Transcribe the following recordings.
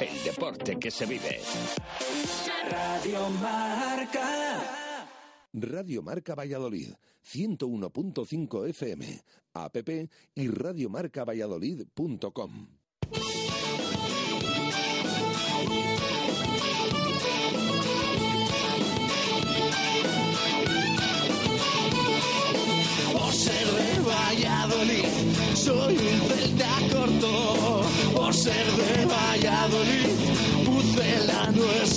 el deporte que se vive. Radio Marca. Radio Marca Valladolid, 101.5 FM, app y radiomarcavalladolid.com. Por ser de Valladolid, soy un celta corto. Por ser de Valladolid,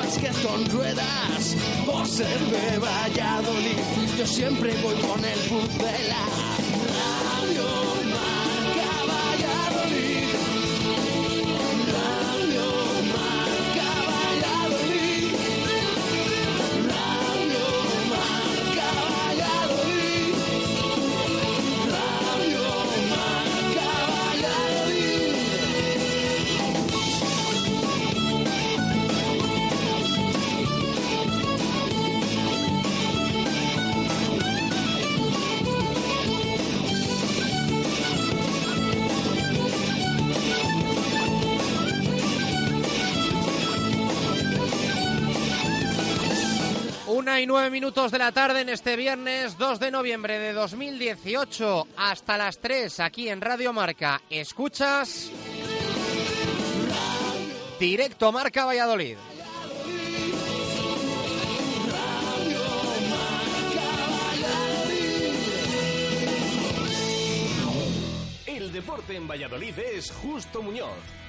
básquet con ruedas. Por ser de Valladolid, yo siempre voy con el pucela. Y minutos de la tarde en este viernes 2 de noviembre de 2018 hasta las 3 aquí en Radio Marca. Escuchas Directo Marca Valladolid. El deporte en Valladolid es Justo Muñoz.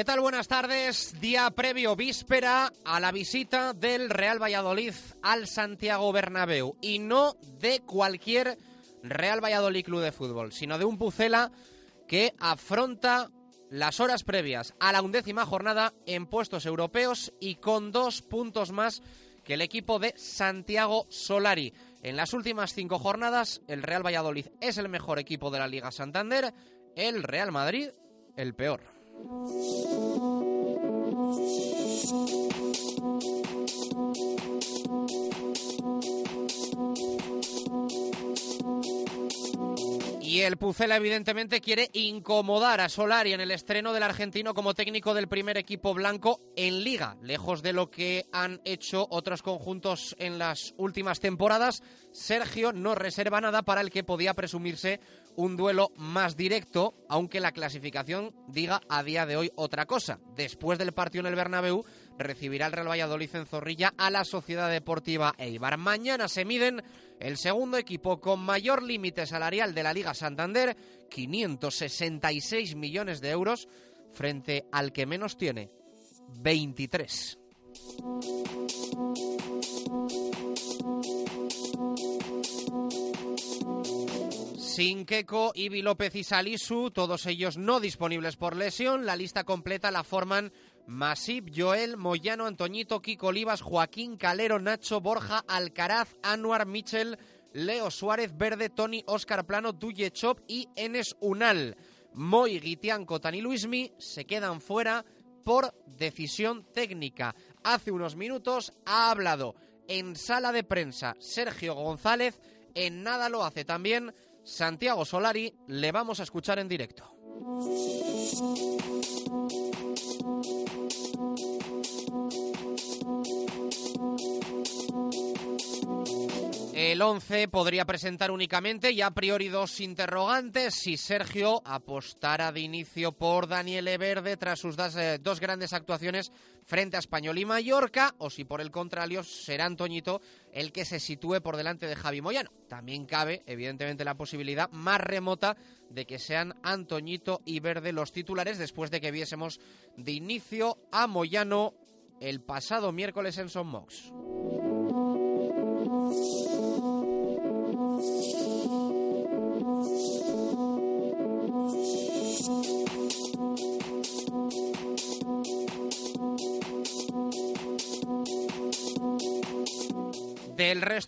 ¿Qué tal? Buenas tardes. Día previo, víspera a la visita del Real Valladolid al Santiago Bernabéu. Y no de cualquier Real Valladolid Club de Fútbol, sino de un Pucela que afronta las horas previas a la undécima jornada en puestos europeos y con dos puntos más que el equipo de Santiago Solari. En las últimas cinco jornadas, el Real Valladolid es el mejor equipo de la Liga Santander, el Real Madrid el peor. Y el Pucela evidentemente quiere incomodar a Solari en el estreno del argentino como técnico del primer equipo blanco en liga, lejos de lo que han hecho otros conjuntos en las últimas temporadas. Sergio no reserva nada para el que podía presumirse un duelo más directo, aunque la clasificación diga a día de hoy otra cosa. Después del partido en el Bernabéu, recibirá el Real Valladolid en Zorrilla a la Sociedad Deportiva Eibar. Mañana se miden el segundo equipo con mayor límite salarial de la Liga Santander, 566 millones de euros, frente al que menos tiene, 23. Sin Queco, Ibi López y Salisu, todos ellos no disponibles por lesión. La lista completa la forman Masip, Joel, Moyano, Antoñito, Kiko Olivas, Joaquín Calero, Nacho, Borja, Alcaraz, Anuar, Michel, Leo Suárez, Verde, Tony, Óscar Plano, Duye Chop y Enes Unal. Moy, Guitián, Cotan y Luismi se quedan fuera por decisión técnica. Hace unos minutos ha hablado en sala de prensa Sergio González, en nada lo hace también Santiago Solari, le vamos a escuchar en directo. El 11 podría presentar únicamente y a priori dos interrogantes si Sergio apostara de inicio por Daniel Verde tras sus eh, dos, grandes actuaciones frente a Español y Mallorca o si por el contrario será Antoñito el que se sitúe por delante de Javi Moyano. También cabe evidentemente la posibilidad más remota de que sean Antoñito y Verde los titulares después de que viésemos de inicio a Moyano el pasado miércoles en Son Mox.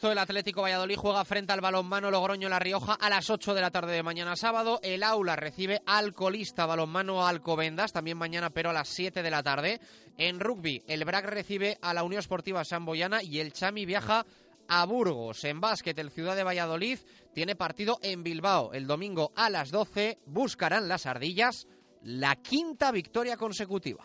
El Atlético Valladolid juega frente al balonmano Logroño La Rioja a las 8 de la tarde de mañana sábado. El Aula recibe al colista balonmano Alcobendas, también mañana, pero a las 7 de la tarde. En rugby, el BRAC recibe a la Unión Esportiva Samboyana y el Chami viaja a Burgos. En básquet, el Ciudad de Valladolid tiene partido en Bilbao. El domingo a las 12 buscarán las ardillas la quinta victoria consecutiva.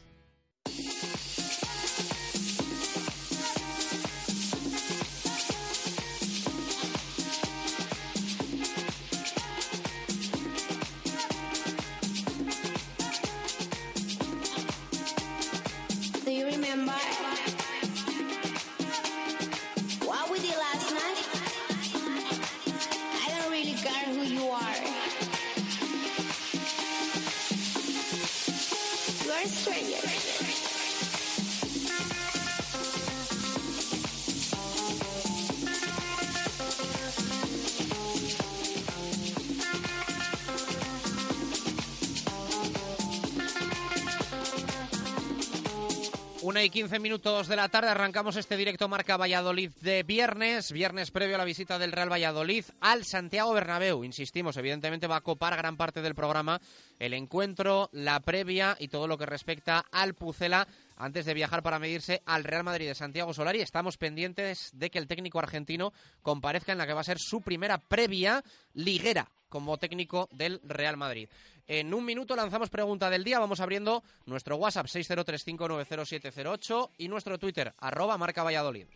Y quince minutos de la tarde arrancamos este directo Marca Valladolid de viernes, viernes previo a la visita del Real Valladolid al Santiago Bernabéu. Insistimos, evidentemente va a copar gran parte del programa el encuentro, la previa y todo lo que respecta al Pucela antes de viajar para medirse al Real Madrid de Santiago Solari. Estamos pendientes de que el técnico argentino comparezca en la que va a ser su primera previa liguera como técnico del Real Madrid. En un minuto lanzamos pregunta del día. Vamos abriendo nuestro WhatsApp 6035900708 y nuestro Twitter, arroba marca Valladolid.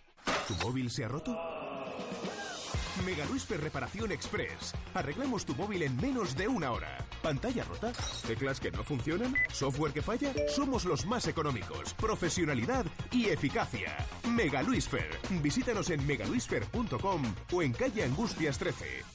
¿Tu móvil se ha roto? Mega Luisfer Reparación Express. Arreglamos tu móvil en menos de una hora. ¿Pantalla rota? ¿Teclas que no funcionan? ¿Software que falla? Somos los más económicos. Profesionalidad y eficacia. Mega Luisfer. Visítanos en megaluisfer.com o en calle Angustias 13.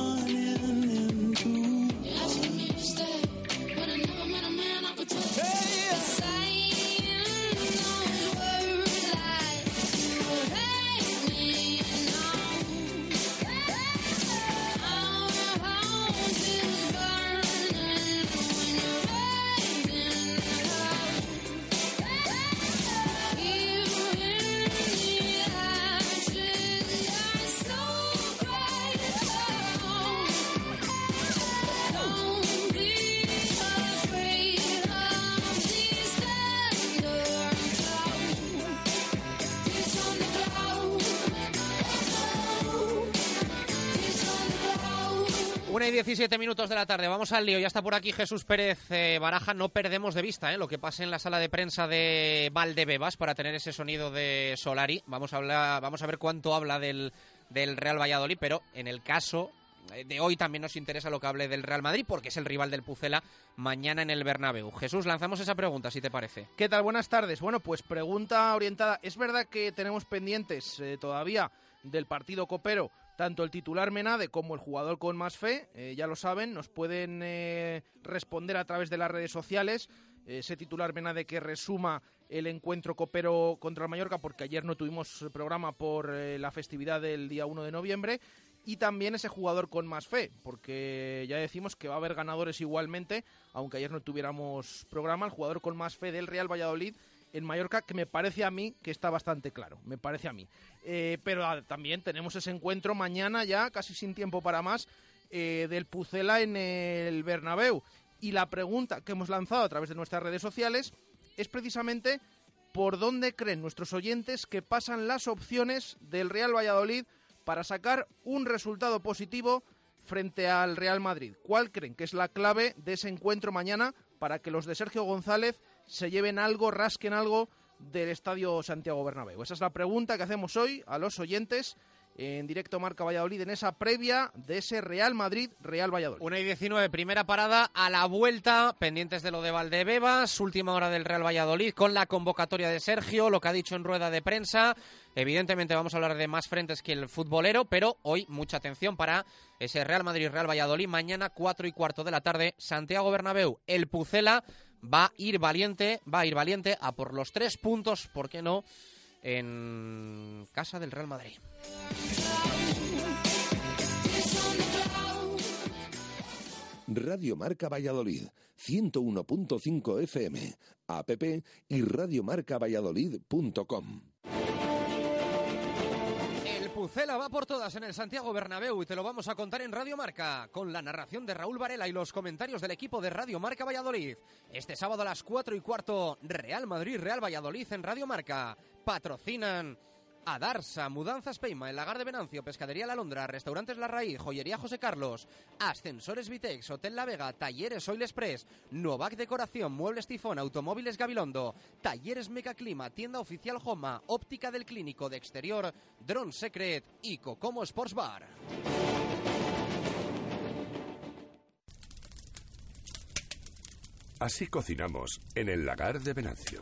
17 minutos de la tarde, vamos al lío. Ya está por aquí Jesús Pérez eh, Baraja. No perdemos de vista eh, lo que pase en la sala de prensa de Valdebebas para tener ese sonido de Solari. Vamos a, hablar, vamos a ver cuánto habla del, Real Valladolid, pero en el caso eh, de hoy también nos interesa lo que hable del Real Madrid porque es el rival del Pucela mañana en el Bernabéu. Jesús, lanzamos esa pregunta, si te parece. ¿Qué tal? Buenas tardes. Bueno, pues pregunta orientada. Es verdad que tenemos pendientes todavía del partido copero tanto el titular Menade como el jugador con más fe, eh, ya lo saben, nos pueden eh, responder a través de las redes sociales. Eh, ese titular Menade que resuma el encuentro copero contra el Mallorca, porque ayer no tuvimos programa por la festividad del día 1 de noviembre. Y también ese jugador con más fe, porque ya decimos que va a haber ganadores igualmente, aunque ayer no tuviéramos programa, el jugador con más fe del Real Valladolid en Mallorca, que me parece a mí que está bastante claro, me parece a mí. Eh, pero ah, también tenemos ese encuentro mañana ya, casi sin tiempo para más, eh, del Pucela en el Bernabéu. Y la pregunta que hemos lanzado a través de nuestras redes sociales es precisamente por dónde creen nuestros oyentes que pasan las opciones del Real Valladolid para sacar un resultado positivo frente al Real Madrid. ¿Cuál creen que es la clave de ese encuentro mañana para que los de Sergio González se lleven algo, rasquen algo del Estadio Santiago Bernabéu? Esa es la pregunta que hacemos hoy a los oyentes en directo Marca Valladolid en esa previa de ese Real Madrid-Real Valladolid. 1 y 19, primera parada a la vuelta, pendientes de lo de Valdebebas, última hora del Real Valladolid con la convocatoria de Sergio, lo que ha dicho en rueda de prensa. Evidentemente vamos a hablar de más frentes que el futbolero, pero hoy mucha atención para ese Real Madrid-Real Valladolid. Mañana 4 y cuarto de la tarde, Santiago Bernabéu, el Pucela va a ir valiente, va a ir valiente a por los tres puntos, ¿por qué no? En casa del Real Madrid. Radio Marca Valladolid, 101.5 FM, app y radiomarcavalladolid.com. El Pucela va por todas en el Santiago Bernabéu y te lo vamos a contar en Radio Marca, con la narración de Raúl Varela y los comentarios del equipo de Radio Marca Valladolid. Este sábado a las 4 y cuarto, Real Madrid, Real Valladolid en Radio Marca. Patrocinan a Darsa, Mudanzas Peima, El Lagar de Venancio, Pescadería La Londra, Restaurantes La Raíz, Joyería José Carlos, Ascensores Vitex, Hotel La Vega, Talleres Oil Express, Novac Decoración, Muebles Tifón, Automóviles Gabilondo, Talleres Mecaclima, Tienda Oficial Joma, Óptica del Clínico de Exterior, Drone Secret y Cocomo Sports Bar. Así cocinamos en el lagar de Venancio.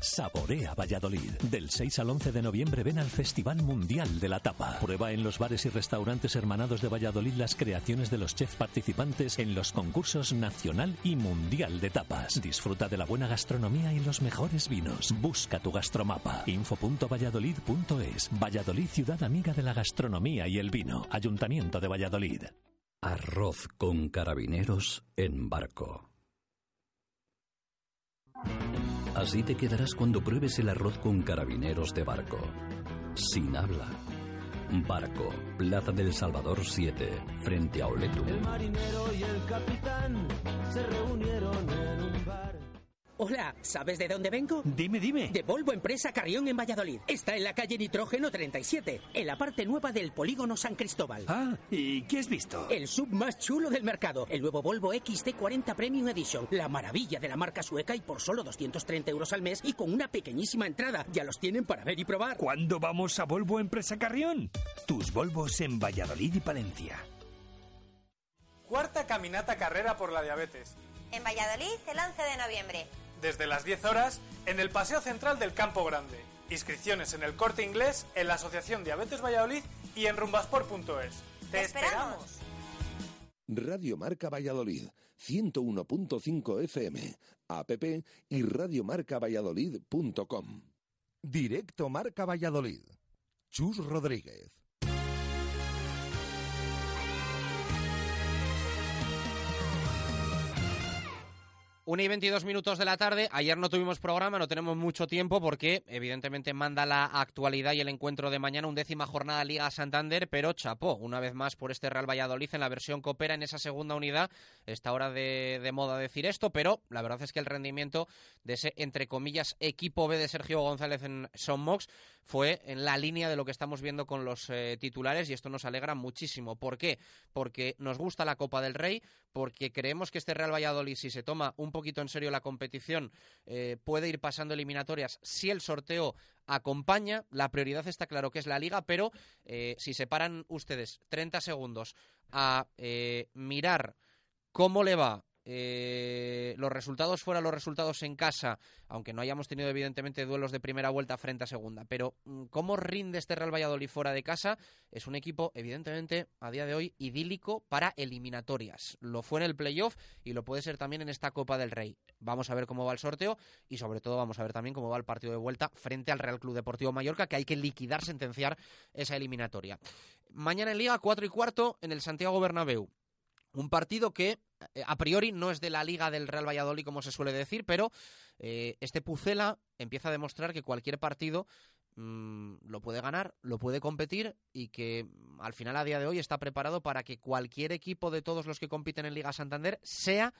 Saborea Valladolid. Del 6 al 11 de noviembre ven al Festival Mundial de la Tapa. Prueba en los bares y restaurantes hermanados de Valladolid las creaciones de los chefs participantes en los concursos nacional y mundial de tapas. Disfruta de la buena gastronomía y los mejores vinos. Busca tu gastromapa. info.valladolid.es. Valladolid, ciudad amiga de la gastronomía y el vino. Ayuntamiento de Valladolid. Arroz con carabineros en barco. Así te quedarás cuando pruebes el arroz con carabineros de barco. Sin habla. Barco, Plaza del Salvador 7, frente a Oletum. El marinero y el capitán se reunieron en. Hola, ¿sabes de dónde vengo? Dime, dime. De Volvo Empresa Carrión en Valladolid. Está en la calle Nitrógeno 37, en la parte nueva del polígono San Cristóbal. Ah, ¿y qué has visto? El sub más chulo del mercado, el nuevo Volvo XT40 Premium Edition. La maravilla de la marca sueca y por solo 230 euros al mes y con una pequeñísima entrada. Ya los tienen para ver y probar. ¿Cuándo vamos a Volvo Empresa Carrión? Tus Volvos en Valladolid y Palencia. Cuarta caminata carrera por la diabetes. En Valladolid el 11 de noviembre desde las 10 horas en el Paseo Central del Campo Grande. Inscripciones en el Corte Inglés, en la Asociación Diabetes Valladolid y en rumbasport.es. ¡Te esperamos! Radio Marca Valladolid, 101.5 FM, app y radiomarcavalladolid.com. Directo Marca Valladolid. Chus Rodríguez. Una y 22 minutos de la tarde. Ayer no tuvimos programa, no tenemos mucho tiempo porque evidentemente manda la actualidad y el encuentro de mañana, undécima jornada Liga Santander, pero chapó una vez más por este Real Valladolid en la versión Copera en esa segunda unidad. Está hora de, de moda decir esto, pero la verdad es que el rendimiento de ese, entre comillas, equipo B de Sergio González en Son Mox fue en la línea de lo que estamos viendo con los eh, titulares y esto nos alegra muchísimo. ¿Por qué? Porque nos gusta la Copa del Rey, porque creemos que este Real Valladolid, si se toma un poquito en serio la competición, eh, puede ir pasando eliminatorias si el sorteo acompaña. La prioridad está claro que es la liga, pero eh, si se paran ustedes 30 segundos a mirar cómo le va eh, los resultados fuera los resultados en casa, aunque no hayamos tenido evidentemente duelos de primera vuelta frente a segunda, pero mm, cómo rinde este Real Valladolid fuera de casa, es un equipo evidentemente a día de hoy idílico para eliminatorias. Lo fue en el playoff y lo puede ser también en esta Copa del Rey. Vamos a ver cómo va el sorteo y sobre todo vamos a ver también cómo va el partido de vuelta frente al Real Club Deportivo Mallorca, que hay que liquidar, sentenciar esa eliminatoria. Mañana en Liga, 4 y cuarto, en el Santiago Bernabéu. Un partido que eh, a priori no es de la liga del Real Valladolid, como se suele decir, pero eh, este Pucela empieza a demostrar que cualquier partido mm, lo puede ganar, lo puede competir y que mm, al final a día de hoy está preparado para que cualquier equipo de todos los que compiten en Liga Santander sea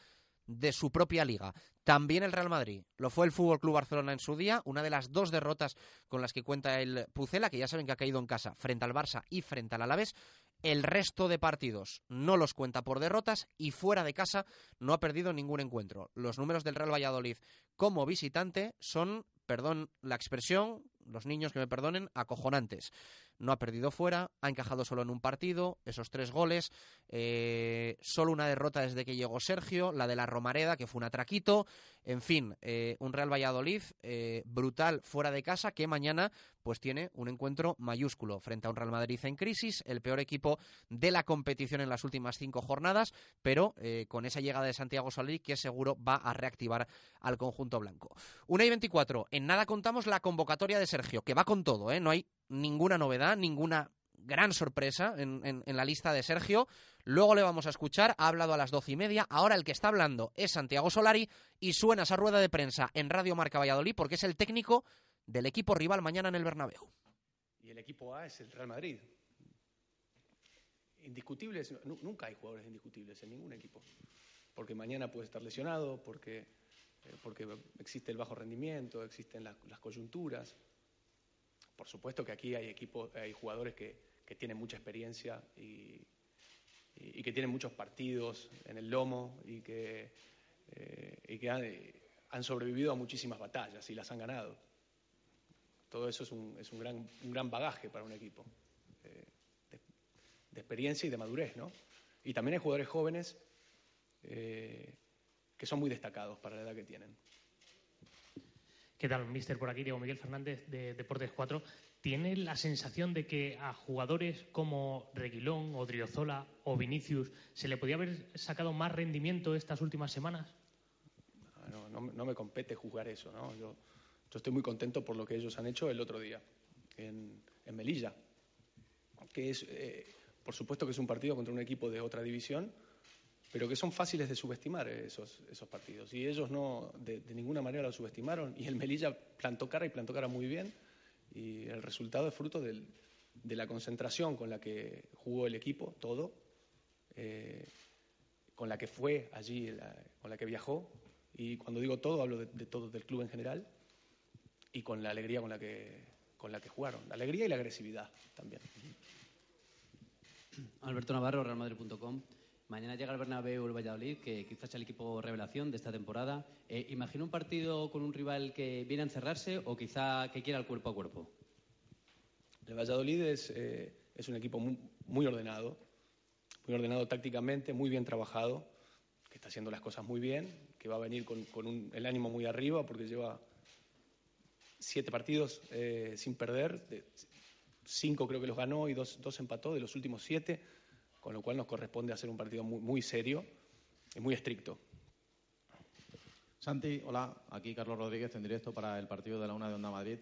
de su propia liga. También el Real Madrid. Lo fue el Fútbol Club Barcelona en su día, una de las dos derrotas con las que cuenta el Pucela, que ya saben que ha caído en casa frente al Barça y frente al Alavés. El resto de partidos no los cuenta por derrotas y fuera de casa no ha perdido ningún encuentro. Los números del Real Valladolid como visitante son, perdón la expresión, los niños que me perdonen, acojonantes no ha perdido fuera, ha encajado solo en un partido, esos tres goles, eh, solo una derrota desde que llegó Sergio, la de la Romareda, que fue un atraquito, en fin, eh, un Real Valladolid eh, brutal fuera de casa que mañana pues tiene un encuentro mayúsculo frente a un Real Madrid en crisis, el peor equipo de la competición en las últimas cinco jornadas, pero con esa llegada de Santiago Solari que seguro va a reactivar al conjunto blanco. Una y 24, en nada contamos la convocatoria de Sergio, que va con todo, ¿eh? no hay ninguna novedad, ninguna gran sorpresa en, la lista de Sergio. Luego le vamos a escuchar, ha hablado a las doce y media. Ahora el que está hablando es Santiago Solari y suena esa rueda de prensa en Radio Marca Valladolid porque es el técnico del equipo rival mañana en el Bernabéu. Y el equipo A es el Real Madrid. Indiscutibles, nunca hay jugadores indiscutibles en ningún equipo. Porque mañana puede estar lesionado, porque, eh, porque existe el bajo rendimiento, existen las coyunturas. Por supuesto que aquí hay equipos, hay jugadores que, tienen mucha experiencia y, que tienen muchos partidos en el lomo y que, eh, han, sobrevivido a muchísimas batallas y las han ganado. Todo eso es un, gran, bagaje para un equipo eh, de, experiencia y de madurez, ¿no? Y también hay jugadores jóvenes eh, que son muy destacados para la edad que tienen. ¿Qué tal, mister? Por aquí, Diego Miguel Fernández de Deportes 4. ¿Tiene la sensación de que a jugadores como Reguilón o Driozola o Vinicius se le podía haber sacado más rendimiento estas últimas semanas? No, no, me compete juzgar eso, ¿no? Yo, estoy muy contento por lo que ellos han hecho el otro día en, en Melilla, que es, eh, por supuesto que es un partido contra un equipo de otra división, pero que son fáciles de subestimar esos, esos partidos. Y ellos no, de, de, ninguna manera lo subestimaron. Y el Melilla plantó cara y plantó cara muy bien. Y el resultado es fruto del, de la concentración con la que jugó el equipo, todo, eh, con la que fue allí, la, con la que viajó. Y cuando digo todo, hablo de, de, todo, del club en general. Y con la alegría con la que, con la que jugaron. La alegría y la agresividad también. Alberto Navarro, realmadrid.com. Mañana llega el Bernabéu el Valladolid, que quizás es el equipo revelación de esta temporada. Eh, ¿Imagina un partido con un rival que viene a encerrarse o quizá que quiera el cuerpo a cuerpo? El Valladolid es, eh, un equipo muy, ordenado, muy ordenado tácticamente, muy bien trabajado, que está haciendo las cosas muy bien, que va a venir con, un, el ánimo muy arriba porque lleva siete partidos eh, sin perder, de, cinco creo que los ganó y dos, dos empató de los últimos siete con lo cual nos corresponde hacer un partido muy, muy serio y muy estricto. Santi, hola, aquí Carlos Rodríguez en directo para el partido de la Una de Onda Madrid.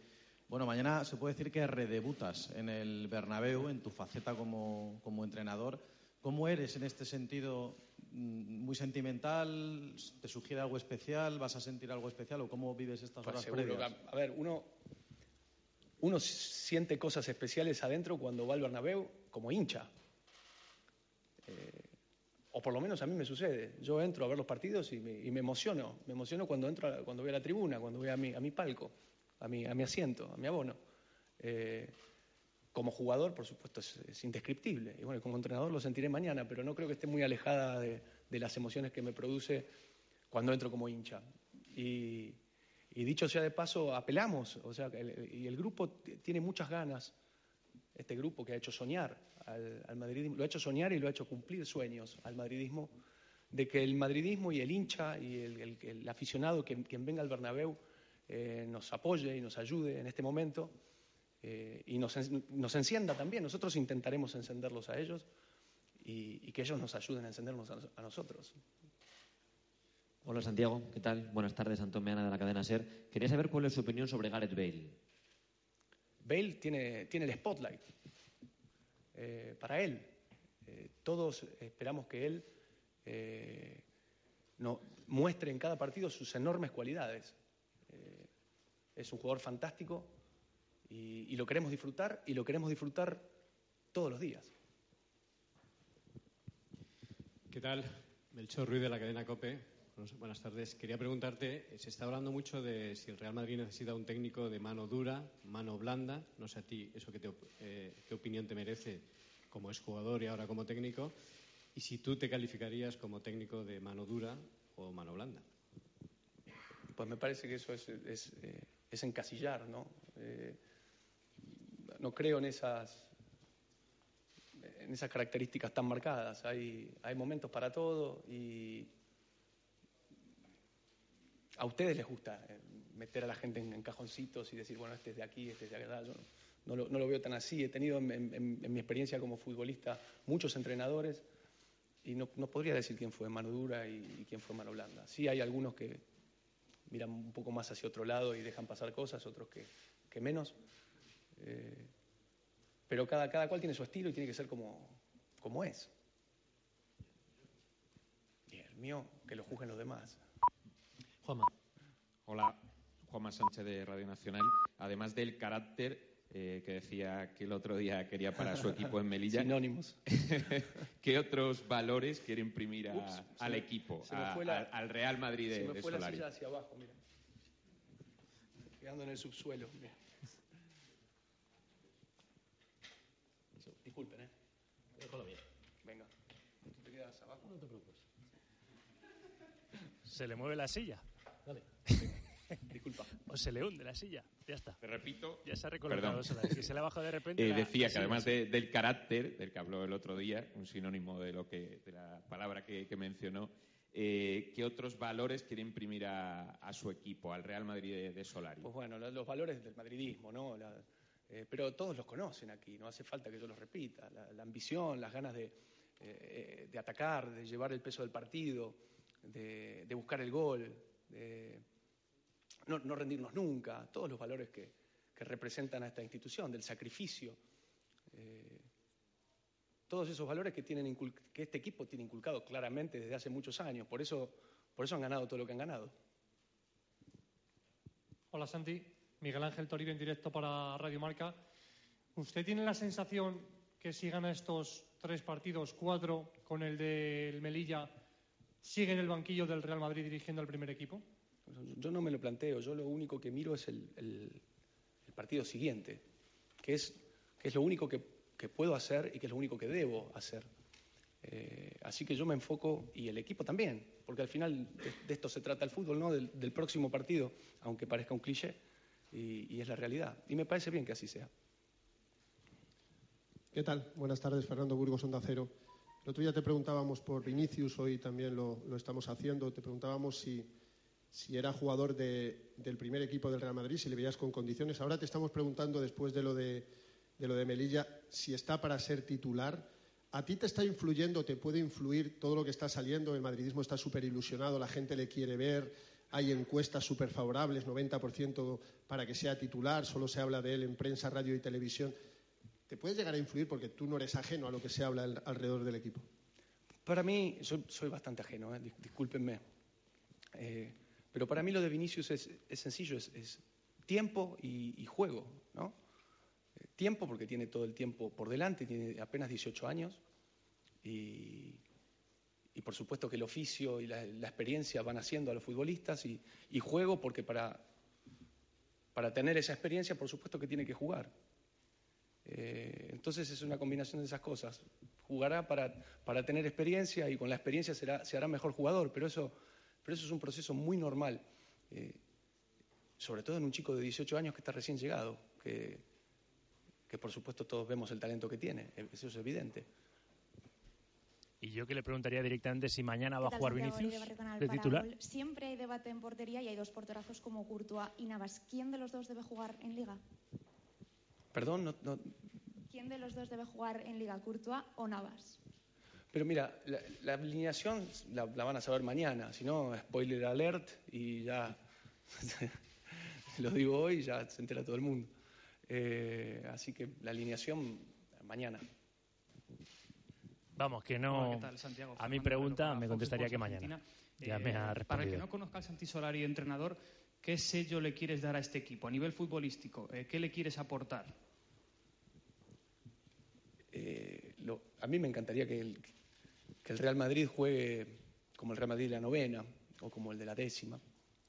Bueno, mañana se puede decir que redebutas en el Bernabéu, en tu faceta como, como entrenador. ¿Cómo eres en este sentido? ¿Muy sentimental? ¿Te sugiere algo especial? ¿Vas a sentir algo especial? ¿O cómo vives estas horas pues seguro, previas? A ver, uno, uno siente cosas especiales adentro cuando va al Bernabéu como hincha. O por lo menos a mí me sucede. Yo entro a ver los partidos y me, emociono. Me emociono cuando entro, cuando voy a la tribuna, cuando voy a mi, a mi palco, a mi, a mi asiento, a mi abono. Eh, como jugador, por supuesto, es, es, indescriptible. Y bueno, como entrenador lo sentiré mañana, pero no creo que esté muy alejada de, las emociones que me produce cuando entro como hincha. Y, dicho sea de paso, apelamos. O sea, y el grupo tiene muchas ganas. Este grupo que ha hecho soñar al, al, madridismo, lo ha hecho soñar y lo ha hecho cumplir sueños al madridismo, de que el madridismo y el hincha y el, el, el aficionado, quien, quien, venga al Bernabéu, eh, nos apoye y nos ayude en este momento eh, y nos, nos, encienda también. Nosotros intentaremos encenderlos a ellos y, y que ellos nos ayuden a encendernos a, a, nosotros. Hola Santiago, ¿qué tal? Buenas tardes, Antón Meana de la cadena SER. Quería saber cuál es su opinión sobre Gareth Bale. Bale tiene, tiene el spotlight eh, para él. Eh, todos esperamos que él eh, muestre en cada partido sus enormes cualidades. Es un jugador fantástico y, y, lo queremos disfrutar y lo queremos disfrutar todos los días. ¿Qué tal? Melchor Ruiz de la cadena COPE. Buenas tardes. Quería preguntarte, se está hablando mucho de si el Real Madrid necesita un técnico de mano dura, mano blanda. No sé a ti eso que te, eh, qué opinión te merece como exjugador y ahora como técnico. Y si tú te calificarías como técnico de mano dura o mano blanda. Pues me parece que eso es, eh, encasillar, ¿no? Eh, no creo en esas, en esas características tan marcadas. Hay momentos para todo y a ustedes les gusta eh, meter a la gente en, cajoncitos y decir, bueno, este es de aquí, este es de allá. Yo no, lo, no lo, veo tan así. He tenido en, mi experiencia como futbolista muchos entrenadores y no, podría decir quién fue mano dura y, quién fue mano blanda. Sí hay algunos que miran un poco más hacia otro lado y dejan pasar cosas, otros que, que menos. Eh, pero cada, cada cual tiene su estilo y tiene que ser como, como es. Y el mío, que lo juzguen los demás. Juanma. Hola, Juanma Sánchez de Radio Nacional. Además del carácter eh, que decía que el otro día quería para su equipo en Melilla. Sinónimos. ¿Qué otros valores quiere imprimir a, Ups, al me, equipo, a, la, al Real Madrid de, se me de fue Solari? la silla hacia abajo, mira. Quedando en el subsuelo. Mira. Disculpen, ¿eh? Déjalo bien. Venga. ¿Tú te quedas abajo? No te preocupes. Se le mueve la silla. Dale. Disculpa. O se le hunde la silla. Ya está. Te repito. Ya se ha recolocado. Que se le ha bajado de repente. Eh, la, decía la que además de, del carácter, del que habló el otro día, un sinónimo de, lo que, de la palabra que, que mencionó, eh, ¿qué otros valores quiere imprimir a, a su equipo, al Real Madrid de, de Solari? Pues bueno, lo- los valores del madridismo, ¿no? La- eh, pero todos los conocen aquí, no hace falta que yo los repita. La, la ambición, las ganas de, eh, de atacar, de llevar el peso del partido, de, de buscar el gol, no, no rendirnos nunca, todos los valores que, representan a esta institución, del sacrificio. eh, todos esos valores que, tienen que este equipo tiene inculcado claramente desde hace muchos años. Por eso, por eso han ganado todo lo que han ganado. Hola Santi, Miguel Ángel Toribio en directo para Radio Marca. ¿Usted tiene la sensación que si gana estos tres partidos, cuatro con el del Melilla, sigue en el banquillo del Real Madrid dirigiendo al primer equipo? Yo no me lo planteo, yo lo único que miro es el, el- el partido siguiente, que es, que es lo único que, que puedo hacer y que es lo único que debo hacer. Eh, así que yo me enfoco, y el equipo también, porque al final de, de esto se trata el fútbol, ¿no? Del, del próximo partido, aunque parezca un cliché, y, y es la realidad. Y me parece bien que así sea. ¿Qué tal? Buenas tardes, Fernando Burgos, Onda Cero. El otro día te preguntábamos por Vinicius, hoy también lo, estamos haciendo. Te preguntábamos si, era jugador de- del primer equipo del Real Madrid, si le veías con condiciones. Ahora te estamos preguntando, después de lo de, de lo de Melilla, si está para ser titular. ¿A ti te está influyendo, te puede influir todo lo que está saliendo? El madridismo está súper ilusionado, la gente le quiere ver, hay encuestas súper favorables, 90% para que sea titular, solo se habla de él en prensa, radio y televisión. ¿Te puede llegar a influir porque tú no eres ajeno a lo que se habla al- alrededor del equipo? Para mí, yo soy bastante ajeno, ¿eh? dis- discúlpenme. Eh, pero para mí lo de Vinicius es, es sencillo, es, es tiempo y, y juego, ¿no? Eh, tiempo porque tiene todo el tiempo por delante, tiene apenas 18 años y, y por supuesto que el oficio y la, la experiencia van haciendo a los futbolistas y, y juego porque para, para tener esa experiencia por supuesto que tiene que jugar. Eh, entonces es una combinación de esas cosas. Jugará para, para tener experiencia y con la experiencia será, se hará mejor jugador, pero eso, pero eso es un proceso muy normal, eh, sobre todo en un chico de 18 años que está recién llegado, que, que por supuesto todos vemos el talento que tiene, eh, eso es evidente. Y yo que le preguntaría directamente si mañana va a ¿Qué tal, jugar? Vinicius de titular. Siempre hay debate en portería y hay dos porterazos como Courtois y Navas. ¿Quién de los dos debe jugar en Liga? Perdón, no- no- ¿Quién de los dos debe jugar en Liga, Courtois o Navas? pero mira, la, la alineación la, la van a saber mañana, si no, spoiler alert y ya lo digo hoy y ya se entera todo el mundo. Eh, así que la alineación mañana. Vamos, que no. Hola, ¿qué tal, Santiago? a mi pregunta me contestaría que mañana. Ya Eh, me ha Para el que no conozca al Santi Solari, entrenador, ¿qué sello le quieres dar a este equipo a nivel futbolístico? Eh, ¿Qué le quieres aportar? Eh, a mí me encantaría que el, Real Madrid juegue como el Real Madrid de la novena, o como el de la décima,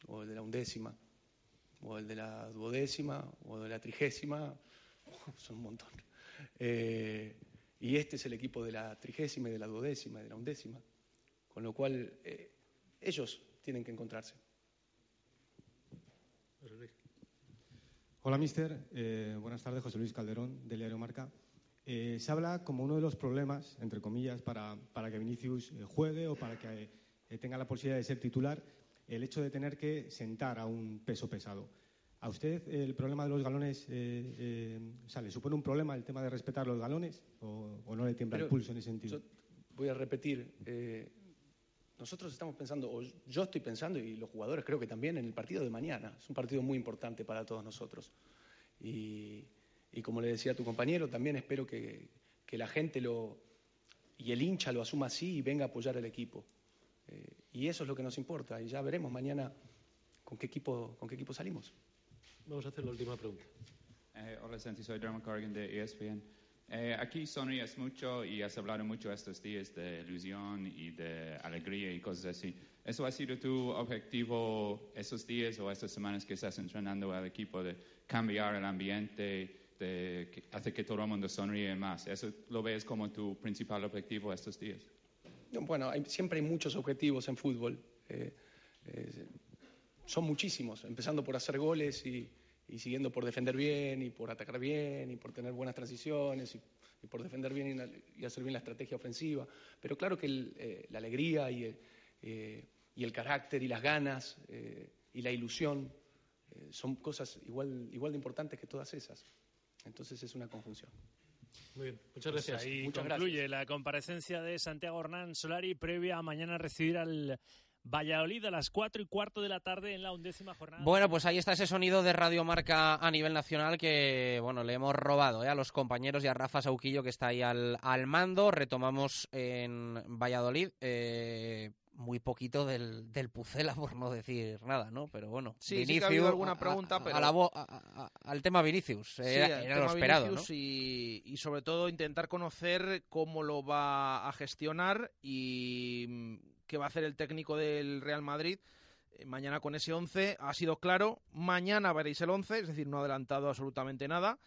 o el de la undécima, o el de la duodécima, o de la trigésima, son un montón. Eh, y este es el equipo de la trigésima y de la duodécima y de la undécima, con lo cual ellos tienen que encontrarse. Hola, mister. Eh, buenas tardes, José Luis Calderón, del diario Marca. Eh, se habla como uno de los problemas, entre comillas, para, para que Vinicius eh, juegue o para que eh, tenga la posibilidad de ser titular, el hecho de tener que sentar a un peso pesado. ¿A usted el problema de los galones, eh, eh, o sea, le supone un problema el tema de respetar los galones o, o no le tiembla el Pero pulso en ese sentido? yo voy a repetir, eh, nosotros estamos pensando, o yo estoy pensando, y los jugadores creo que también, en el partido de mañana. Es un partido muy importante para todos nosotros. Y, y como le decía a tu compañero, también espero que, que la gente lo, y el hincha lo asuma así y venga a apoyar al equipo. Eh, y eso es lo que nos importa. Y ya veremos mañana con qué equipo, con qué equipo salimos. Vamos a hacer la última pregunta. Eh, hola Santi, soy Dermot Corrigan de ESPN. Eh, aquí sonríes mucho y has hablado mucho estos días de ilusión y de alegría y cosas así. ¿Eso ha sido tu objetivo esos días o estas semanas que estás entrenando al equipo de cambiar el ambiente, de hacer que todo el mundo sonríe más? ¿Eso lo ves como tu principal objetivo estos días? Bueno, hay- siempre hay muchos objetivos en fútbol. Eh, eh, son muchísimos, empezando por hacer goles y, y siguiendo por defender bien y por atacar bien y por tener buenas transiciones y, y por defender bien y, hacer bien la estrategia ofensiva. Pero claro que el, eh, la alegría y el, eh, y el carácter y las ganas eh, y la ilusión eh, son cosas igual, igual de importantes que todas esas. Entonces es una conjunción. Muy bien, muchas Pues gracias. ahí Muchas concluye la comparecencia de Santiago Hernán Solari previa a mañana recibir al Valladolid a las cuatro y cuarto de la tarde en la undécima jornada. Bueno, pues ahí está ese sonido de Radio Marca a nivel nacional que, bueno, le hemos robado ¿eh? a los compañeros y a Rafa Sauquillo que está ahí al, al mando. Retomamos en Valladolid. eh, muy poquito del, del Pucela, por no decir nada, ¿no? Pero bueno, Sí, sí que ha habido alguna a- a- pregunta, a pero- a- a- al tema Vinicius. Sí, Era, el era tema lo esperado, Vinicius ¿no? y, y sobre todo intentar conocer cómo lo va a gestionar y qué va a hacer el técnico del Real Madrid. Eh, Mañana con ese 11 ha sido claro. Mañana veréis el 11, es decir, no ha adelantado absolutamente nada.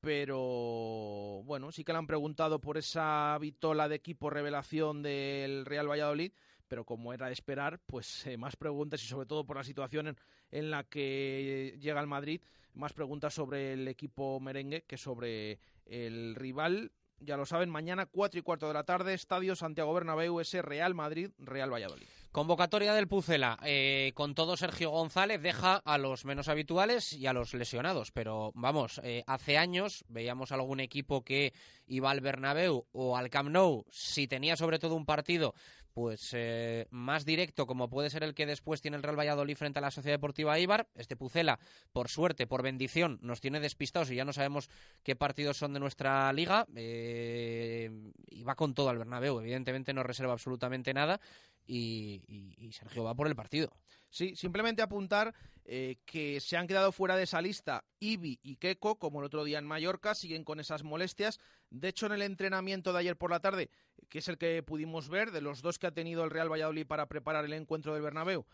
Pero bueno, sí que le han preguntado por esa vitola de equipo revelación del Real Valladolid, pero como era de esperar, pues eh, más preguntas y sobre todo por la situación en, en la que llega el Madrid, más preguntas sobre el equipo merengue que sobre el rival. Ya lo saben, mañana 4 y cuarto de la tarde, Estadio Santiago Bernabéu, ese Real Madrid, Real Valladolid. Convocatoria del Pucela. eh, con todo, Sergio González deja a los menos habituales y a los lesionados. Pero vamos, eh, hace años veíamos algún equipo que iba al Bernabéu o al Camp Nou, si tenía sobre todo un partido pues eh, más directo como puede ser el que después tiene el Real Valladolid frente a la Sociedad Deportiva Ibar. Este Pucela, por suerte, por bendición, nos tiene despistados y ya no sabemos qué partidos son de nuestra liga. Eh, y va con todo al Bernabéu, evidentemente no reserva absolutamente nada y, y- y Sergio va por el partido. Sí, simplemente apuntar eh, que se han quedado fuera de esa lista Ibi y Keko, como el otro día en Mallorca, siguen con esas molestias. De hecho, en el entrenamiento de ayer por la tarde, que es el que pudimos ver, de los dos que ha tenido el Real Valladolid para preparar el encuentro del Bernabéu,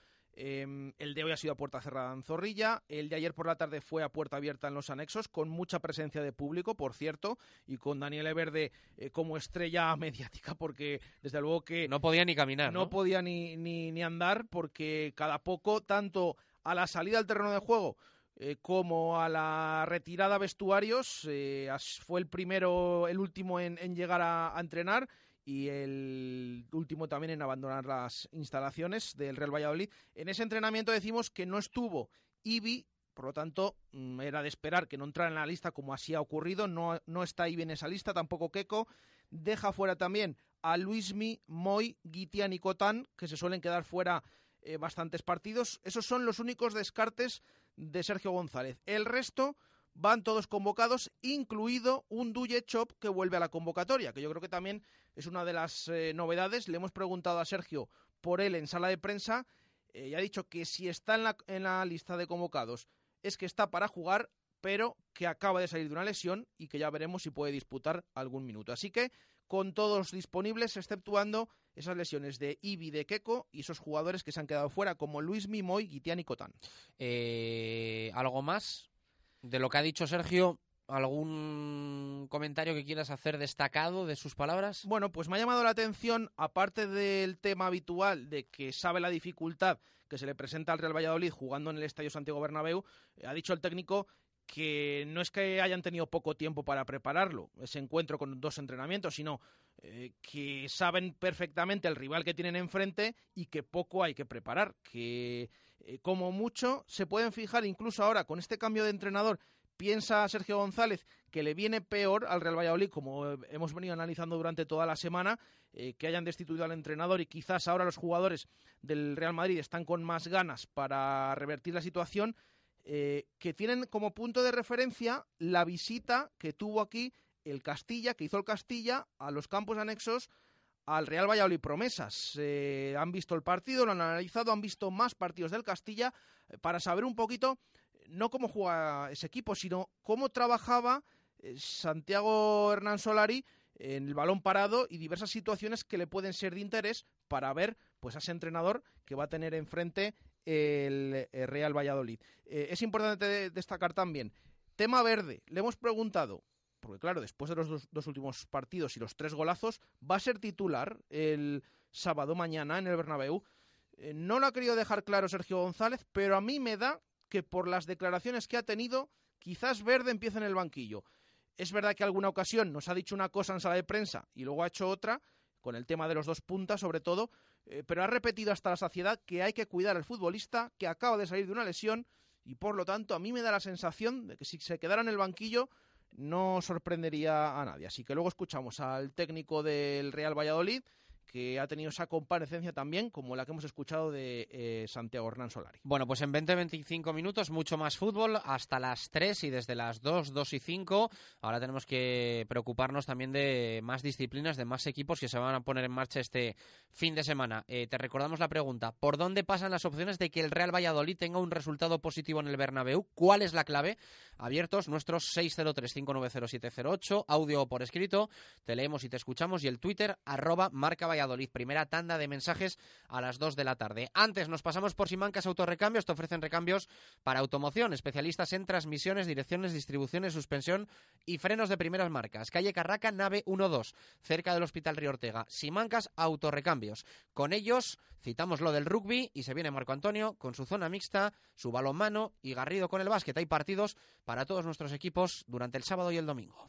eh, el de hoy ha sido a puerta cerrada en Zorrilla, el de ayer por la tarde fue a puerta abierta en los anexos, con mucha presencia de público, por cierto, y con Daniel Everde eh, como estrella mediática, porque desde luego que... No podía ni caminar, No, ¿no? podía ni, ni, ni andar, porque cada poco, tanto a la salida al terreno de juego eh, como a la retirada vestuarios, eh, fue el primero, el último en, llegar a, entrenar y el último también en abandonar las instalaciones del Real Valladolid. En ese entrenamiento decimos que no estuvo Ibi, por lo tanto mm, era de esperar que no entrara en la lista como así ha ocurrido, no, no está Ibi en esa lista, tampoco Keco. Deja fuera también a Luismi, Moy, Guitián y Cotán, que se suelen quedar fuera eh, bastantes partidos. Esos son los únicos descartes de Sergio González. El resto van todos convocados, incluido un Duye Chop que vuelve a la convocatoria, que yo creo que también es una de las eh, novedades. Le hemos preguntado a Sergio por él en sala de prensa eh, y ha dicho que si está en la, en la lista de convocados es que está para jugar, pero que acaba de salir de una lesión y que ya veremos si puede disputar algún minuto. Así que con todos disponibles, exceptuando esas lesiones de Ibi, de Keko y esos jugadores que se han quedado fuera, como Luis Mimoy, Guitián y Cotán. Eh, ¿Algo más de lo que ha dicho Sergio? ¿Algún comentario que quieras hacer destacado de sus palabras? Bueno, pues me ha llamado la atención, aparte del tema habitual de que sabe la dificultad que se le presenta al Real Valladolid jugando en el Estadio Santiago Bernabéu, eh, ha dicho el técnico que no es que hayan tenido poco tiempo para prepararlo, ese encuentro con dos entrenamientos, sino eh, que saben perfectamente el rival que tienen enfrente y que poco hay que preparar, que eh, como mucho se pueden fijar incluso ahora con este cambio de entrenador piensa Sergio González que le viene peor al Real Valladolid, como hemos venido analizando durante toda la semana, eh, que hayan destituido al entrenador y quizás ahora los jugadores del Real Madrid están con más ganas para revertir la situación, eh, que tienen como punto de referencia la visita que tuvo aquí el Castilla, que hizo el Castilla a los campos anexos al Real Valladolid Promesas. Eh, han visto el partido, lo han analizado, han visto más partidos del Castilla eh, para saber un poquito no cómo juega ese equipo, sino cómo trabajaba Santiago Hernán Solari en el balón parado y diversas situaciones que le pueden ser de interés para ver pues a ese entrenador que va a tener enfrente el, el Real Valladolid. Eh, es importante de- destacar también, tema verde, le hemos preguntado, porque claro, después de los dos, dos últimos partidos y los tres golazos, va a ser titular el sábado mañana en el Bernabéu. Eh, no lo ha querido dejar claro Sergio González, pero a mí me da que por las declaraciones que ha tenido, quizás Verde empiece en el banquillo. Es verdad que alguna ocasión nos ha dicho una cosa en sala de prensa y luego ha hecho otra, con el tema de los dos puntas sobre todo, eh, pero ha repetido hasta la saciedad que hay que cuidar al futbolista que acaba de salir de una lesión y por lo tanto a mí me da la sensación de que si se quedara en el banquillo no sorprendería a nadie. Así que luego escuchamos al técnico del Real Valladolid que ha tenido esa comparecencia también, como la que hemos escuchado de eh, Santiago Hernán Solari. Bueno, pues en 20-25 minutos, mucho más fútbol, hasta las 3 y desde las 2, 2 y 5. Ahora tenemos que preocuparnos también de más disciplinas, de más equipos que se van a poner en marcha este fin de semana. Eh, te recordamos la pregunta, ¿por dónde pasan las opciones de que el Real Valladolid tenga un resultado positivo en el Bernabéu? ¿Cuál es la clave? Abiertos nuestros 603-590-708, audio por escrito, te leemos y te escuchamos, y el Twitter, arroba marca. Primera tanda de mensajes a las 2 de la tarde. Antes nos pasamos por Simancas Autorrecambios. Te ofrecen recambios para automoción. Especialistas en transmisiones, direcciones, distribuciones, suspensión y frenos de primeras marcas. Calle Carraca, nave 12, cerca del Hospital Río Ortega. Simancas Autorrecambios. Con ellos citamos lo del rugby y se viene Marco Antonio con su zona mixta, su balonmano y Garrido con el básquet. Hay partidos para todos nuestros equipos durante el sábado y el domingo.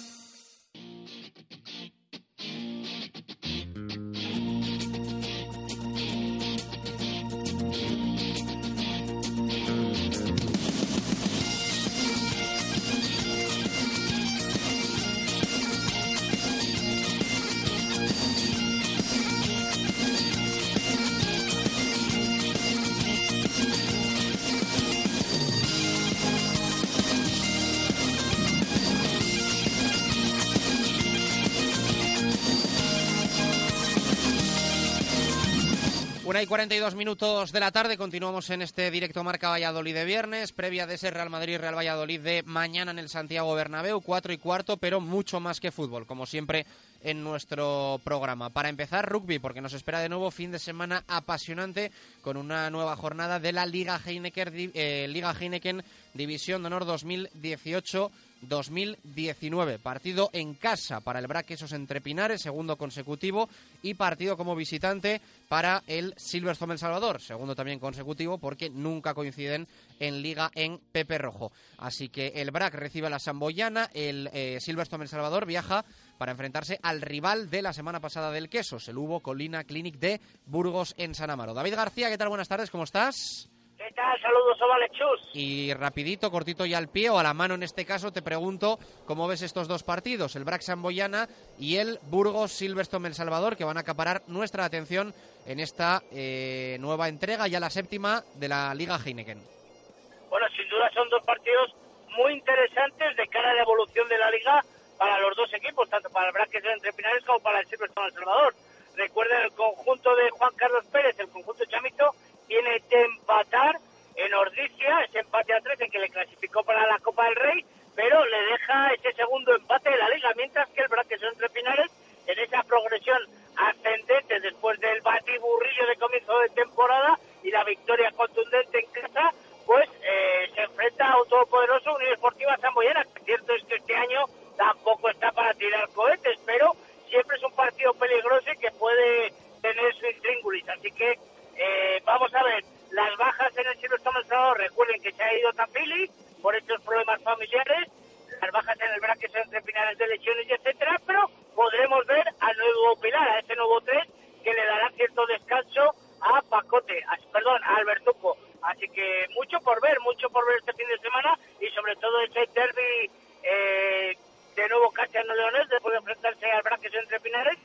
Una y 42 minutos de la tarde, continuamos en este directo Marca Valladolid de viernes, previa de ese Real Madrid Real Valladolid de mañana en el Santiago Bernabéu, cuatro y cuarto, pero mucho más que fútbol, como siempre en nuestro programa. Para empezar, rugby, porque nos espera de nuevo fin de semana apasionante con una nueva jornada de la Liga Heineken, eh, Liga Heineken División de Honor 2018. 2019. Partido en casa para el Braquesos entre Pinares, segundo consecutivo, y partido como visitante para el Silverstone El Salvador, segundo también consecutivo porque nunca coinciden en liga en Pepe Rojo. Así que el Brac recibe a la Samboyana, el eh, Silverstone El Salvador viaja para enfrentarse al rival de la semana pasada del Quesos, el Hubo Colina Clinic de Burgos en San Amaro. David García, ¿qué tal? Buenas tardes, ¿cómo estás? ¿Qué tal? Saludos, Ovalechus. Y rapidito, cortito y al pie, o a la mano en este caso, te pregunto cómo ves estos dos partidos, el Braxan Boyana y el Burgos Silverstone El Salvador, que van a acaparar nuestra atención en esta eh, nueva entrega, ya la séptima de la Liga Heineken. Bueno, sin duda son dos partidos muy interesantes de cara a la evolución de la liga para los dos equipos, tanto para el Braxan entre Pinares como para el Silverstone El Salvador. Recuerden el conjunto de Juan Carlos Pérez, el conjunto Chamito, tiene que empatar en Ordicia, ese empate a 13 que le clasificó para la Copa del Rey, pero le deja ese segundo empate de la liga, mientras que el Braqueso entre Pinares, en esa progresión ascendente después del batiburrillo de comienzo de temporada y la victoria contundente en casa, pues eh, se enfrenta a un todopoderoso Unión Esportiva Samboyana. Cierto es que este año tampoco está para tirar cohetes, pero siempre es un partido peligroso y que puede tener su intríngulis. Así que eh, vamos a ver, las bajas en el cielo estamos recuerden que se ha ido Tapili por estos problemas familiares, las bajas en el son entre finales de lesiones y etcétera, pero podremos ver al nuevo Pilar, a ese nuevo 3, que le dará cierto descanso a Pacote, perdón, a Albertuco. Así que mucho por ver, mucho por ver este fin de semana y sobre todo ese derby eh, de nuevo Castellano Leones después de enfrentarse al braque entre Pinares,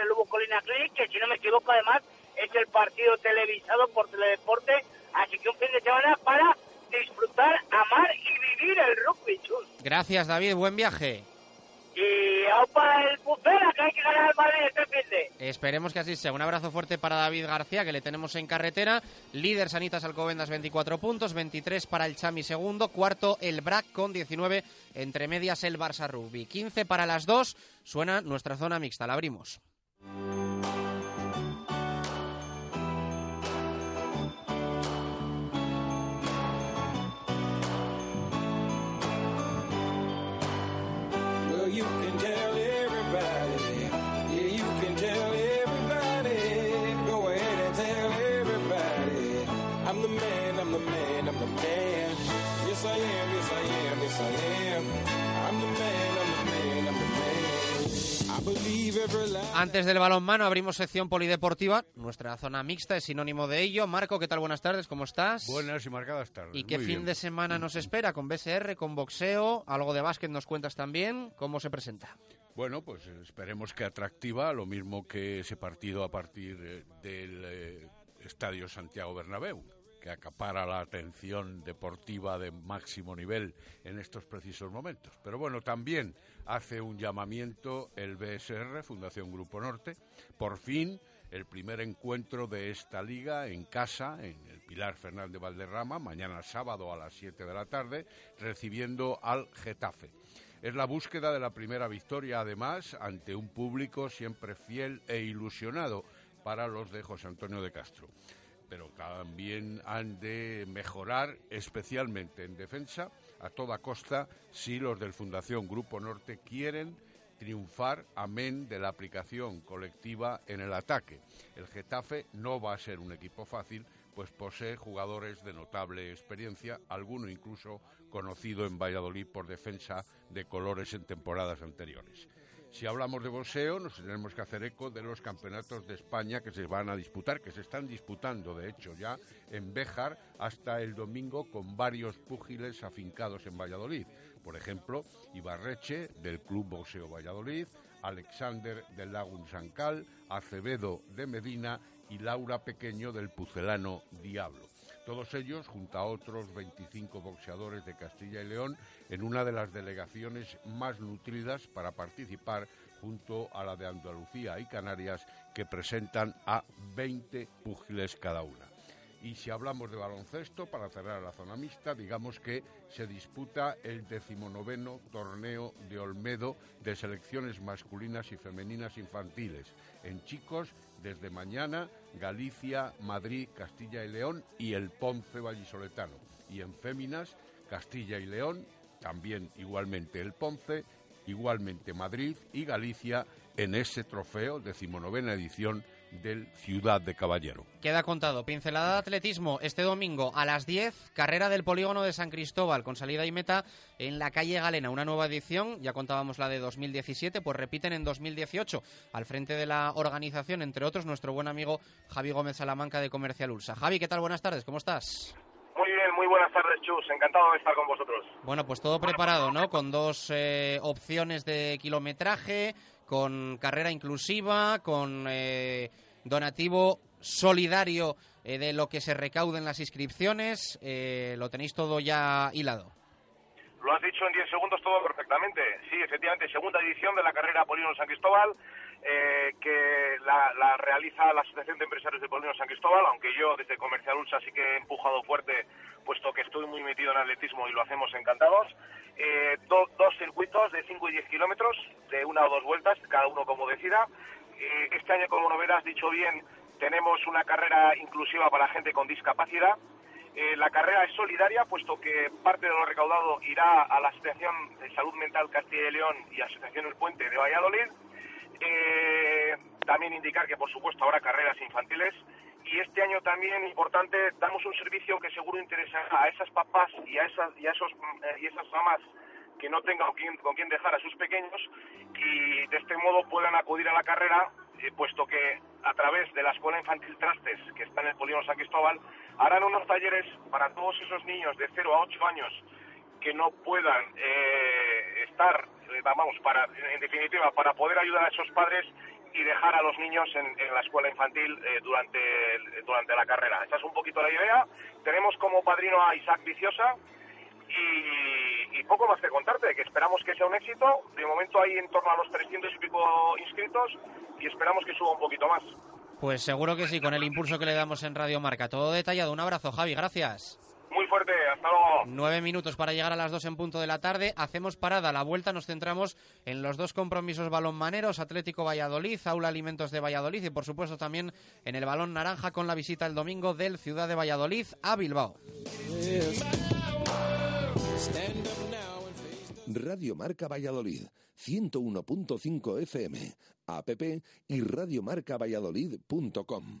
el Lugo Colina Clinic, que si no me equivoco además es el partido televisado por Teledeporte, así que un fin de semana para disfrutar, amar y vivir el rugby, chus. Gracias, David, buen viaje. Y para el Pucera, que hay que ganar al Madrid este fin de. Esperemos que así sea. Un abrazo fuerte para David García, que le tenemos en carretera. Líder Sanitas Alcobendas, 24 puntos. 23 para el Chami segundo. Cuarto el Brac con 19. Entre medias el Barça Rugby. 15 para las dos. Suena nuestra zona mixta. La abrimos. Antes del balonmano abrimos sección polideportiva. Nuestra zona mixta es sinónimo de ello. Marco, ¿qué tal? Buenas tardes, ¿cómo estás? Buenas y marcadas tardes. ¿Y qué muy fin bien. de semana nos espera? ¿Con BSR, con boxeo? ¿Algo de básquet nos cuentas también? ¿Cómo se presenta? Bueno, pues esperemos que atractiva, lo mismo que ese partido a partir eh, del eh, Estadio Santiago Bernabéu, que acapara la atención deportiva de máximo nivel en estos precisos momentos. Pero bueno, también hace un llamamiento el BSR, Fundación Grupo Norte, por fin el primer encuentro de esta liga en casa, en el Pilar Fernández Valderrama, mañana sábado a las 7 de la tarde, recibiendo al Getafe. Es la búsqueda de la primera victoria, además, ante un público siempre fiel e ilusionado para los de José Antonio de Castro. Pero también han de mejorar, especialmente en defensa, a toda costa, si los del Fundación Grupo Norte quieren triunfar, amén de la aplicación colectiva en el ataque. El Getafe no va a ser un equipo fácil, pues posee jugadores de notable experiencia, alguno incluso conocido en Valladolid por defensa de colores en temporadas anteriores. Si hablamos de boxeo, nos tenemos que hacer eco de los campeonatos de España que se van a disputar, que se están disputando, de hecho, ya en Béjar hasta el domingo con varios púgiles afincados en Valladolid. Por ejemplo, Ibarreche, del Club Boxeo Valladolid, Alexander del Lagun Sancal, Acevedo de Medina y Laura Pequeño del Pucelano Diablo. Todos ellos, junto a otros 25 boxeadores de Castilla y León, en una de las delegaciones más nutridas para participar junto a la de Andalucía y Canarias, que presentan a 20 púgiles cada una. Y si hablamos de baloncesto, para cerrar la zona mixta, digamos que se disputa el decimonoveno torneo de Olmedo de selecciones masculinas y femeninas infantiles. En chicos, desde mañana, Galicia, Madrid, Castilla y León y el Ponce Vallisoletano. Y en féminas, Castilla y León, también igualmente el Ponce, igualmente Madrid y Galicia en ese trofeo, decimonovena edición del Ciudad de Caballero. Queda contado. Pincelada de atletismo este domingo a las 10, carrera del polígono de San Cristóbal con salida y meta en la calle Galena. Una nueva edición, ya contábamos la de 2017, pues repiten en 2018. Al frente de la organización, entre otros, nuestro buen amigo Javi Gómez Salamanca de Comercial Ulsa. Javi, ¿qué tal? Buenas tardes, ¿cómo estás? Muy bien, muy buenas tardes, Chus. Encantado de estar con vosotros. Bueno, pues todo preparado, ¿no? Con dos eh, opciones de kilometraje, con carrera inclusiva, con eh, donativo solidario eh, de lo que se recaude en las inscripciones. Eh, lo tenéis todo ya hilado. Lo has dicho en 10 segundos todo perfectamente. Sí, efectivamente, segunda edición de la carrera Polígono San Cristóbal, eh, que la, la realiza la Asociación de Empresarios de Polígono San Cristóbal, aunque yo desde Comercial Ulsa sí que he empujado fuerte, puesto que estoy muy metido en atletismo y lo hacemos encantados. Eh, do- dos circuitos de 5 y 10 kilómetros, de una o dos vueltas, cada uno como decida. Eh, este año, como no verás, dicho bien, tenemos una carrera inclusiva para gente con discapacidad. La carrera es solidaria, puesto que parte de lo recaudado irá a la Asociación de Salud Mental Castilla y León y Asociación El Puente de Valladolid. Eh, también indicar que, por supuesto, habrá carreras infantiles. Y este año también, importante, damos un servicio que seguro interesará a esas papás y a, esas, y a esos, eh, y esas mamás que no tengan con quién, con quién dejar a sus pequeños y de este modo puedan acudir a la carrera, eh, puesto que a través de la Escuela Infantil Trastes, que está en el Polígono San Cristóbal, harán unos talleres para todos esos niños de 0 a 8 años que no puedan eh, estar, vamos, para, en definitiva, para poder ayudar a esos padres y dejar a los niños en, la escuela infantil eh, durante, durante la carrera. Esa es un poquito la idea. Tenemos como padrino a Isaac Viciosa y, y poco más que contarte, que esperamos que sea un éxito. De momento hay en torno a los 300 y pico inscritos y esperamos que suba un poquito más. Pues seguro que sí, con el impulso que le damos en Radio Marca. Todo detallado. Un abrazo, Javi, gracias. Muy fuerte, hasta luego. Nueve minutos para llegar a las dos en punto de la tarde. Hacemos parada. A la vuelta nos centramos en los dos compromisos balonmaneros, Atlético Valladolid, Aula Alimentos de Valladolid y por supuesto también en el balón naranja con la visita el domingo del Ciudad de Valladolid a Bilbao. Radio Marca Valladolid, 101.5 FM, app y radiomarcavalladolid.com.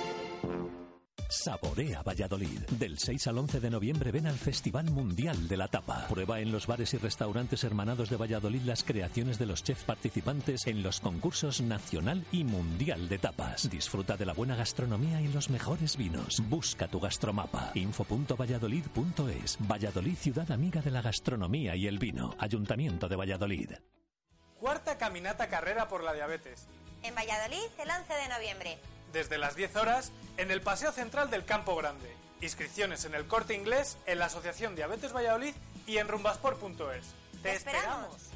Saborea Valladolid. Del 6 al 11 de noviembre ven al Festival Mundial de la Tapa. Prueba en los bares y restaurantes hermanados de Valladolid las creaciones de los chefs participantes en los concursos nacional y mundial de tapas. Disfruta de la buena gastronomía y los mejores vinos. Busca tu gastromapa. info.valladolid.es. Valladolid, ciudad amiga de la gastronomía y el vino. Ayuntamiento de Valladolid. Cuarta caminata carrera por la diabetes. En Valladolid el 11 de noviembre desde las 10 horas en el Paseo Central del Campo Grande. Inscripciones en el Corte Inglés, en la Asociación Diabetes Valladolid y en rumbasport.es. ¡Te esperamos!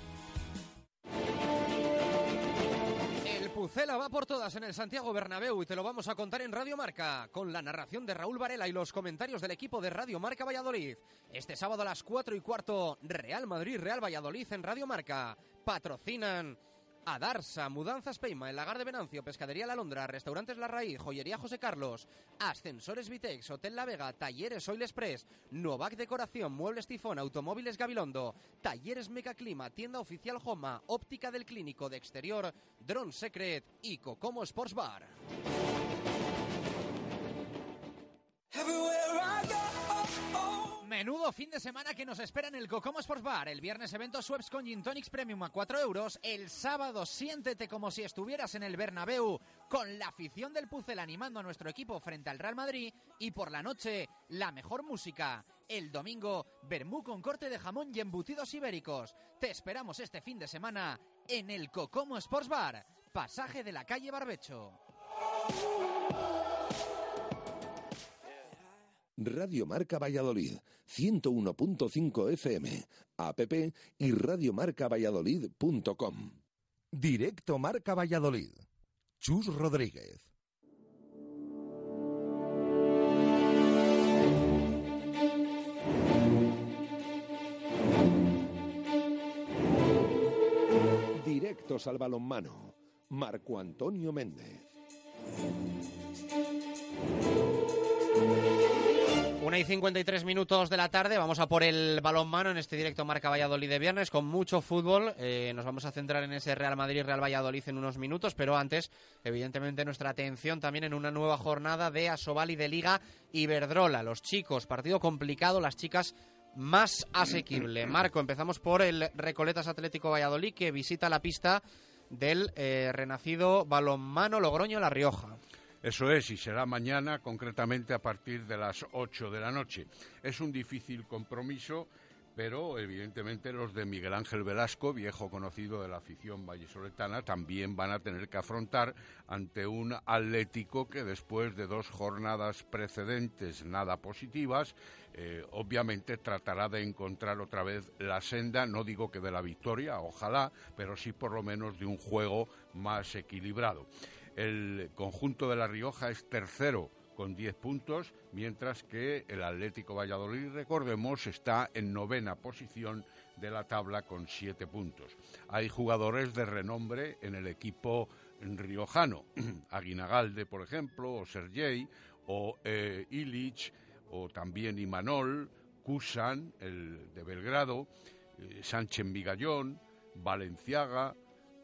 El Pucela va por todas en el Santiago Bernabéu y te lo vamos a contar en Radio Marca, con la narración de Raúl Varela y los comentarios del equipo de Radio Marca Valladolid. Este sábado a las 4 y cuarto, Real Madrid, Real Valladolid en Radio Marca. Patrocinan Adarsa, Mudanzas Peima, El Lagar de Venancio, Pescadería La Londra, Restaurantes La Raíz, Joyería José Carlos, Ascensores Vitex, Hotel La Vega, Talleres Oil Express, Novac Decoración, Muebles Tifón, Automóviles Gabilondo, Talleres Clima, Tienda Oficial Joma, Óptica del Clínico de Exterior, Drone Secret y Cocomo Sports Bar. Menudo fin de semana que nos espera en el Cocomo Sports Bar. El viernes evento Sweps con Gin Tonics Premium a 4 euros. El sábado siéntete como si estuvieras en el Bernabéu con la afición del Pucel animando a nuestro equipo frente al Real Madrid. Y por la noche, la mejor música. El domingo, Bermú con corte de jamón y embutidos ibéricos. Te esperamos este fin de semana en el Cocomo Sports Bar. Pasaje de la calle Barbecho. Radio Marca Valladolid, 101.5 FM, app y radiomarcavalladolid.com. Directo Marca Valladolid. Chus Rodríguez. Directos al balonmano. Marco Antonio Méndez. Una y 53 minutos de la tarde, vamos a por el balonmano en este directo Marca Valladolid de viernes con mucho fútbol. Eh, nos vamos a centrar en ese Real Madrid-Real Valladolid en unos minutos, pero antes, evidentemente, nuestra atención también en una nueva jornada de Asobal y de Liga Iberdrola. Los chicos, partido complicado, las chicas más asequible. Marco, empezamos por el Recoletas Atlético Valladolid que visita la pista del eh, renacido balonmano Logroño La Rioja. Eso es, y será mañana, concretamente a partir de las 8 de la noche. Es un difícil compromiso, pero evidentemente los de Miguel Ángel Velasco, viejo conocido de la afición vallisoletana, también van a tener que afrontar ante un Atlético que después de dos jornadas precedentes nada positivas, eh, obviamente tratará de encontrar otra vez la senda, no digo que de la victoria, ojalá, pero sí por lo menos de un juego más equilibrado. El conjunto de La Rioja es tercero con 10 puntos, mientras que el Atlético Valladolid, recordemos, está en novena posición de la tabla con 7 puntos. Hay jugadores de renombre en el equipo riojano, Aguinagalde, por ejemplo, o Sergei, o eh, o también Imanol, Kusan, el de Belgrado, eh, Sánchez Migallón, Valenciaga,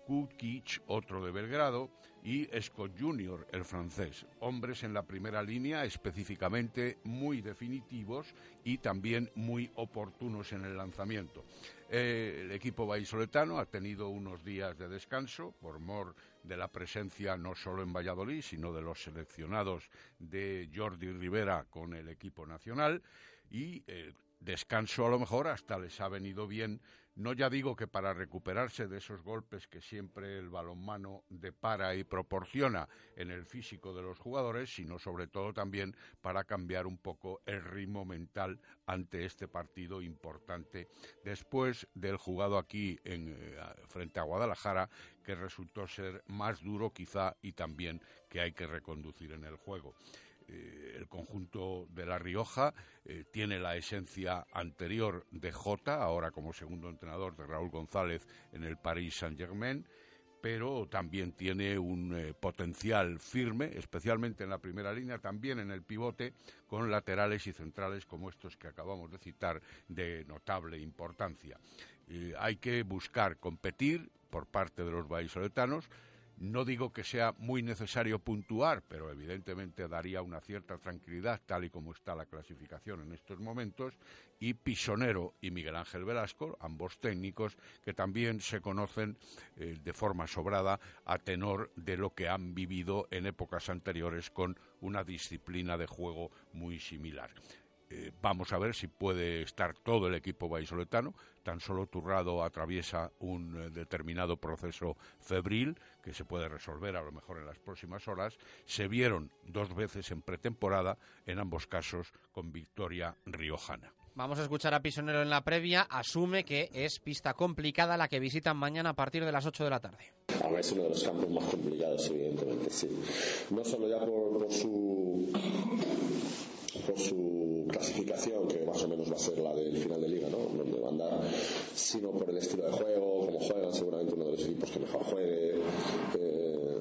Kukic, otro de Belgrado, y Scott Junior, el francés. Hombres en la primera línea específicamente muy definitivos y también muy oportunos en el lanzamiento. Eh, el equipo vallisoletano ha tenido unos días de descanso por mor de la presencia no solo en Valladolid, sino de los seleccionados de Jordi Rivera con el equipo nacional y eh, descanso a lo mejor hasta les ha venido bien no ya digo que para recuperarse de esos golpes que siempre el balonmano depara y proporciona en el físico de los jugadores, sino sobre todo también para cambiar un poco el ritmo mental ante este partido importante después del jugado aquí en, eh, frente a Guadalajara, que resultó ser más duro quizá y también que hay que reconducir en el juego. Eh, el conjunto de La Rioja eh, tiene la esencia anterior de Jota, ahora como segundo entrenador de Raúl González en el Paris Saint-Germain, pero también tiene un eh, potencial firme, especialmente en la primera línea, también en el pivote, con laterales y centrales como estos que acabamos de citar, de notable importancia. hay que buscar competir por parte de los vallisoletanos, no digo que sea muy necesario puntuar, pero evidentemente daría una cierta tranquilidad tal y como está la clasificación en estos momentos. Y Pisonero y Miguel Ángel Velasco, ambos técnicos, que también se conocen eh, de forma sobrada a tenor de lo que han vivido en épocas anteriores con una disciplina de juego muy similar. Eh, vamos a ver si puede estar todo el equipo vallisoletano. Tan solo Turrado atraviesa un eh, determinado proceso febril que se puede resolver a lo mejor en las próximas horas. Se vieron dos veces en pretemporada, en ambos casos con victoria riojana. Vamos a escuchar a Pisonero en la previa. Asume que es pista complicada la que visitan mañana a partir de las 8 de la tarde. es uno de los campos más complicados, evidentemente, sí. No solo ya por su por su clasificación, que más o menos va a ser la del final de liga, ¿no? donde va a andar, sino por el estilo de juego, cómo juegan, seguramente uno de los equipos que mejor juegue, eh,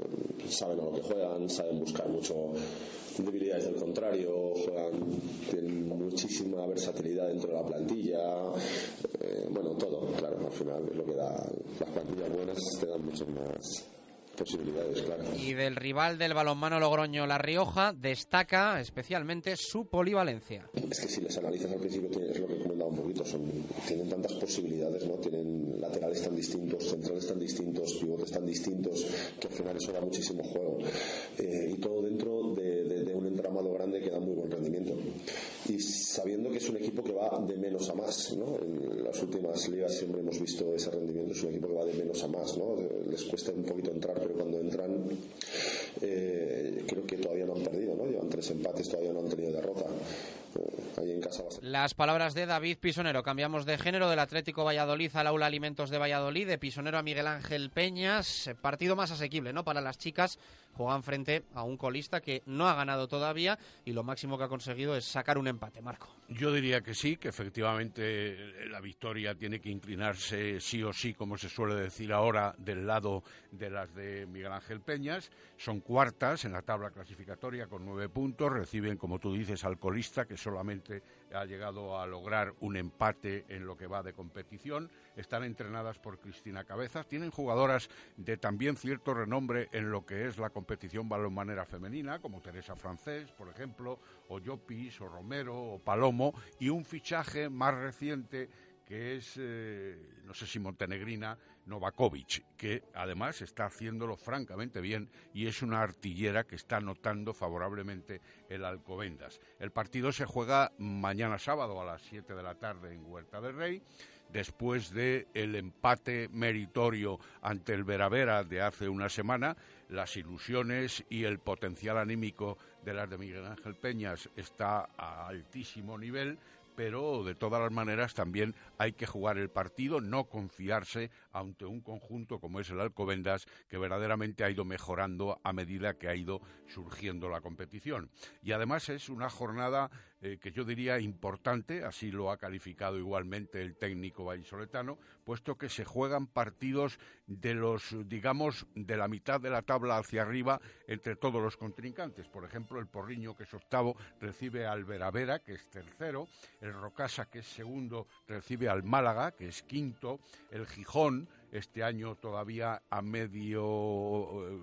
saben a lo que juegan, saben buscar mucho debilidades del contrario, juegan, tienen muchísima versatilidad dentro de la plantilla, eh, bueno, todo, claro, al final es lo que da, las plantillas buenas te dan mucho más posibilidades, claro. Y del rival del balonmano Logroño La Rioja destaca especialmente su polivalencia. Es que si les analizas al principio es lo que he comentado un poquito, son, tienen tantas posibilidades, ¿no? Tienen laterales tan distintos, centrales tan distintos, pivotes tan distintos, que al final eso da muchísimo juego. Eh, y todo dentro de, un entramado grande que da muy buen rendimiento. Y sabiendo que es un equipo que va de menos a más, ¿no? En las últimas ligas siempre hemos visto ese rendimiento, es un equipo que va de menos a más, ¿no? Les cuesta un poquito entrar, cuando entran eh, creo que todavía no han perdido, ¿no? Llevan tres empates, todavía no han tenido derrota. Las palabras de David Pisonero. Cambiamos de género del Atlético Valladolid al Aula Alimentos de Valladolid, de Pisonero a Miguel Ángel Peñas. Partido más asequible, ¿no? Para las chicas. Juegan frente a un colista que no ha ganado todavía y lo máximo que ha conseguido es sacar un empate, Marco. Yo diría que sí, que efectivamente la victoria tiene que inclinarse sí o sí, como se suele decir ahora, del lado de las de Miguel Ángel Peñas. Son cuartas en la tabla clasificatoria con nueve puntos. Reciben, como tú dices, al colista que solamente ha llegado a lograr un empate en lo que va de competición. Están entrenadas por Cristina Cabezas. Tienen jugadoras de también cierto renombre en lo que es la competición balonmanera femenina, como Teresa Francés, por ejemplo, o Llopis, o Romero, o Palomo, y un fichaje más reciente que es, eh, no sé si montenegrina, Novakovic, que además está haciéndolo francamente bien y es una artillera que está notando favorablemente el Alcobendas. El partido se juega mañana sábado a las 7 de la tarde en Huerta del Rey después de el empate meritorio ante el Veravera de hace una semana, las ilusiones y el potencial anímico de las de Miguel Ángel Peñas está a altísimo nivel, pero de todas las maneras también hay que jugar el partido, no confiarse ante un conjunto como es el Alcobendas, que verdaderamente ha ido mejorando a medida que ha ido surgiendo la competición. Y además es una jornada eh, que yo diría importante, así lo ha calificado igualmente el técnico vallisoletano, puesto que se juegan partidos de los, digamos, de la mitad de la tabla hacia arriba entre todos los contrincantes. Por ejemplo, el Porriño, que es octavo, recibe al Veravera, que es tercero, el Rocasa, que es segundo, recibe al Málaga, que es quinto, el Gijón, este año todavía a medio eh,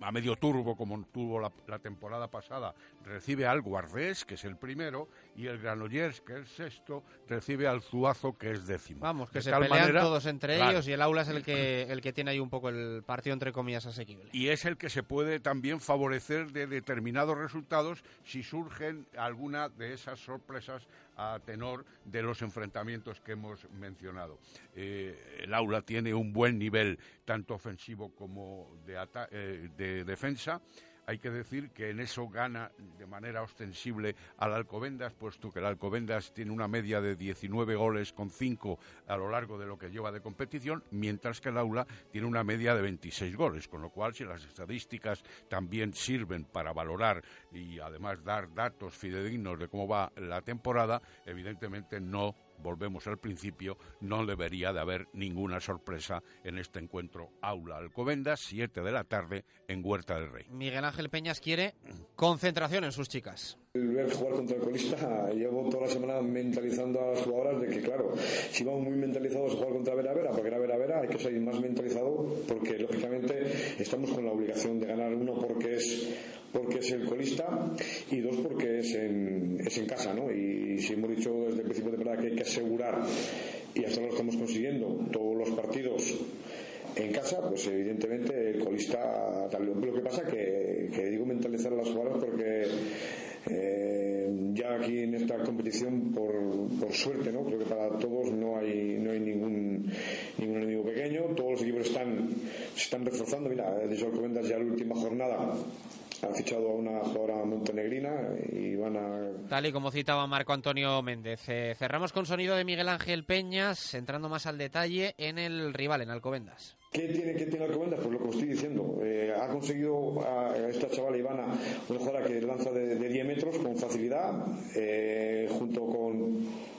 a medio turbo como tuvo la, temporada pasada, recibe al Guardés, que es el primero, y el Granollers, que es sexto, recibe al Zuazo, que es décimo. Vamos, que se pelean todos entre ellos y el aula es el que, el que tiene ahí un poco el partido, entre comillas, asequible. Y es el que se puede también favorecer de determinados resultados si surgen alguna de esas sorpresas a tenor de los enfrentamientos que hemos mencionado. Eh, el aula tiene un buen nivel tanto ofensivo como de, eh, de defensa Hay que decir que en eso gana de manera ostensible al Alcobendas, puesto que el Alcobendas tiene una media de 19 goles con 5 a lo largo de lo que lleva de competición, mientras que el Aula tiene una media de 26 goles, con lo cual si las estadísticas también sirven para valorar y además dar datos fidedignos de cómo va la temporada, evidentemente no volvemos al principio, no debería de haber ninguna sorpresa en este encuentro Aula Alcobendas, 7 de la tarde en Huerta del Rey. Miguel Ángel Peñas quiere concentración en sus chicas. El ver jugar contra el colista, llevo toda la semana mentalizando a las jugadoras de que, claro, si vamos muy mentalizados a jugar contra Vera Vera, porque era Vera Vera, hay que salir más mentalizado porque, lógicamente, estamos con la obligación de ganar uno porque es porque es el colista y dos porque es en, es en casa, ¿no? Y si hemos dicho desde el principio de temporada que hay que asegurar y hasta lo estamos consiguiendo todos los partidos en casa, pues evidentemente el colista Lo que pasa que, que digo mentalizar a las jugadoras porque eh, ya aquí en esta competición, por, por, suerte, ¿no? creo que para todos no hay, no hay ningún, ningún enemigo pequeño, todos los equipos están, se están reforzando. Mira, de hecho, comentas ya la última jornada ha fichado a una jugadora montenegrina y van a... Tal y como citaba Marco Antonio Méndez. Eh, cerramos con sonido de Miguel Ángel Peñas, entrando más al detalle en el rival, en Alcobendas. ¿Qué tiene que tener Alcobendas? Pues lo que os estoy diciendo. Eh, ha conseguido a esta chavala Ivana una jugadora que lanza de, de 10 metros con facilidad, eh, junto con